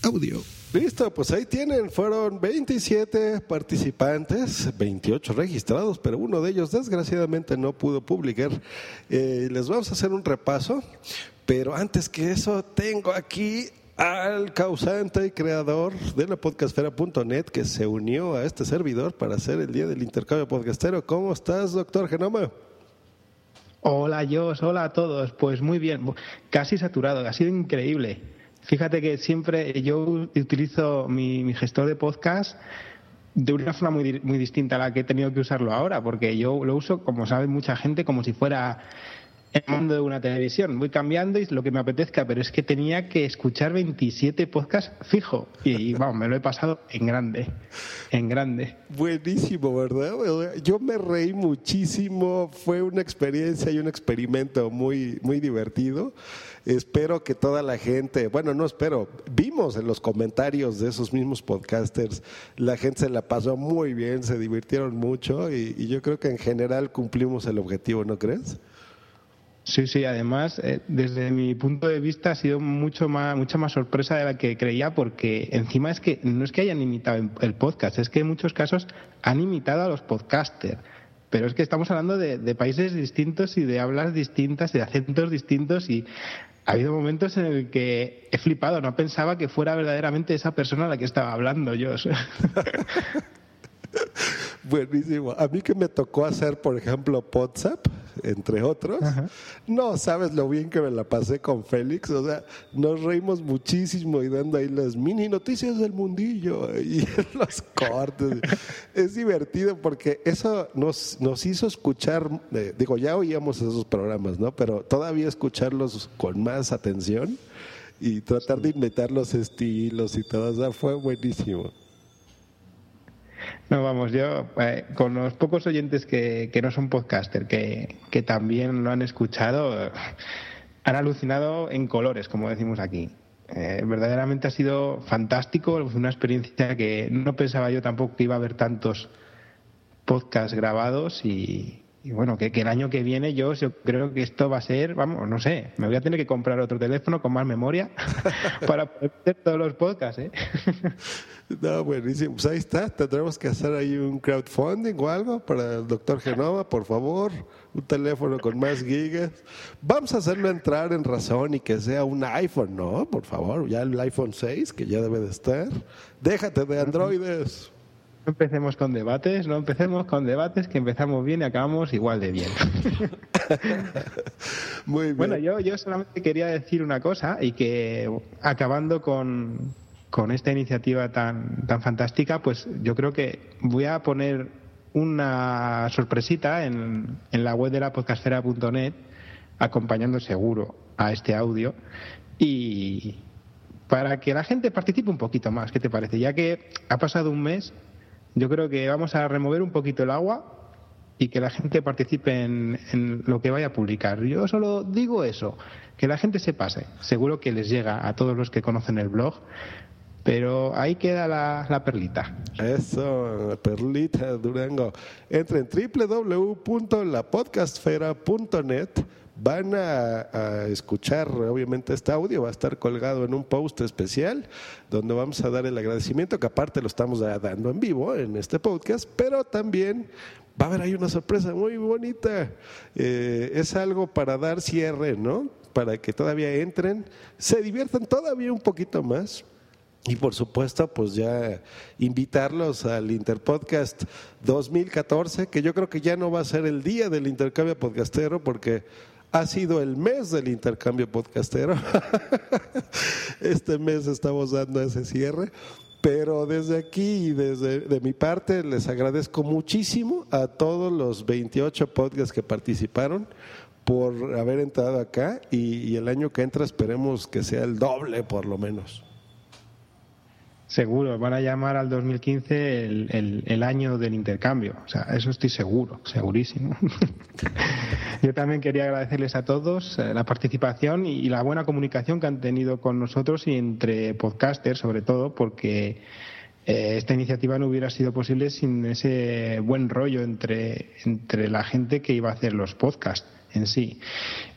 Speaker 3: audio. Listo, pues ahí tienen, fueron 27 participantes, 28 registrados, pero uno de ellos desgraciadamente no pudo publicar. Eh, les vamos a hacer un repaso, pero antes que eso tengo aquí al causante y creador de la podcastfera.net que se unió a este servidor para hacer el día del intercambio podcastero. ¿Cómo estás, doctor Genoma?
Speaker 68: Hola, Jos, hola a todos. Pues muy bien, casi saturado, ha sido increíble. Fíjate que siempre yo utilizo mi, gestor de podcast de una forma muy, muy distinta a la que he tenido que usarlo ahora, porque yo lo uso, como sabe mucha gente, como si fuera el mundo de una televisión. Voy cambiando y lo que me apetezca, pero es que tenía que escuchar 27 podcasts fijo. Y, vamos, me lo he pasado en grande, en grande.
Speaker 3: Buenísimo, ¿verdad? Yo me reí muchísimo, fue una experiencia y un experimento muy, muy divertido. Espero que toda la gente, bueno, no espero, vimos en los comentarios de esos mismos podcasters, la gente se la pasó muy bien, se divirtieron mucho y yo creo que en general cumplimos el objetivo, ¿no crees?
Speaker 68: Sí, sí, además, eh, desde mi punto de vista ha sido mucho más, mucha más sorpresa de la que creía, porque encima es que no es que hayan imitado el- podcast, es que en muchos casos han imitado a los podcasters. Pero es que estamos hablando de, de países distintos y de hablas distintas, de acentos distintos y ha habido momentos en el que he flipado, no pensaba que fuera verdaderamente esa persona a la que estaba hablando yo.
Speaker 3: Buenísimo. A mí que me tocó hacer, por ejemplo, WhatsApp, entre otros, no sabes lo bien que me la pasé con Félix. O sea, nos reímos muchísimo y dando ahí las mini noticias del mundillo y los cortes. es divertido porque eso nos, nos hizo escuchar, eh, digo, ya oíamos esos programas, ¿no? Pero todavía escucharlos con más atención y tratar de imitar los estilos y todo. O sea, fue buenísimo.
Speaker 68: No, vamos, yo eh, con los pocos oyentes que, que no son podcaster, que, que también lo han escuchado, eh, han alucinado en colores, como decimos aquí. Eh, verdaderamente ha sido fantástico, una experiencia que no pensaba yo tampoco que iba a haber tantos podcasts grabados y, y bueno, que, que, el año que viene yo, yo, creo que esto va a ser, vamos, no sé, me voy a tener que comprar otro teléfono con más memoria para poder hacer todos los podcasts, ¿eh?
Speaker 3: No, buenísimo. Pues ahí está, tendremos que hacer ahí un crowdfunding o algo para el doctor Genova, por favor, un teléfono con más gigas. Vamos a hacerlo entrar en razón y que sea un iPhone, ¿no? Por favor, ya el iPhone 6, que ya debe de estar. Déjate de androides.
Speaker 68: Empecemos con debates, no empecemos con debates que empezamos bien y acabamos igual de bien.
Speaker 3: Muy bien.
Speaker 68: Bueno, yo, yo solamente quería decir una cosa y que acabando con, con esta iniciativa tan, tan fantástica, pues yo creo que voy a poner una sorpresita en, en la web de la podcastera.net acompañando seguro a este audio y para que la gente participe un poquito más, ¿qué te parece? Ya que ha pasado un mes yo creo que vamos a remover un poquito el agua y que la gente participe en, lo que vaya a publicar. Yo solo digo eso, que la gente se pase. Seguro que les llega a todos los que conocen el blog, pero ahí queda la, la perlita.
Speaker 3: Eso, perlita Durango. Entra en www.lapodcastfera.net van a, escuchar, obviamente este audio va a estar colgado en un post especial donde vamos a dar el agradecimiento, que aparte lo estamos dando en vivo en este podcast, pero también va a haber ahí una sorpresa muy bonita. Eh, es algo para dar cierre, ¿no? Para que todavía entren, se diviertan todavía un poquito más. Y por supuesto, pues ya invitarlos al Interpodcast 2014, que yo creo que ya no va a ser el día del intercambio podcastero, porque ha sido el mes del intercambio podcastero. este mes estamos dando ese cierre. Pero desde aquí y desde de mi parte les agradezco muchísimo a todos los 28 podcasts que participaron por haber entrado acá y, y el año que entra esperemos que sea el doble por lo menos.
Speaker 68: Seguro, van a llamar al 2015 el, el, el, año del intercambio. O sea, eso estoy seguro, segurísimo. Yo también quería agradecerles a todos eh, la participación y, la buena comunicación que han tenido con nosotros y entre podcasters, sobre todo, porque eh, esta iniciativa no hubiera sido posible sin ese buen rollo entre, entre la gente que iba a hacer los podcasts en sí.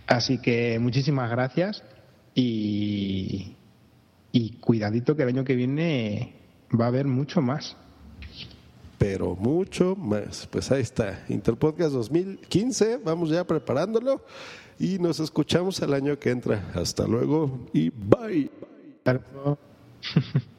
Speaker 68: Así que muchísimas gracias y, y cuidadito que el año que viene va a haber mucho más.
Speaker 3: Pero mucho más. Pues ahí está, Interpodcast 2015, vamos ya preparándolo y nos escuchamos el año que entra. Hasta luego y bye.
Speaker 68: bye.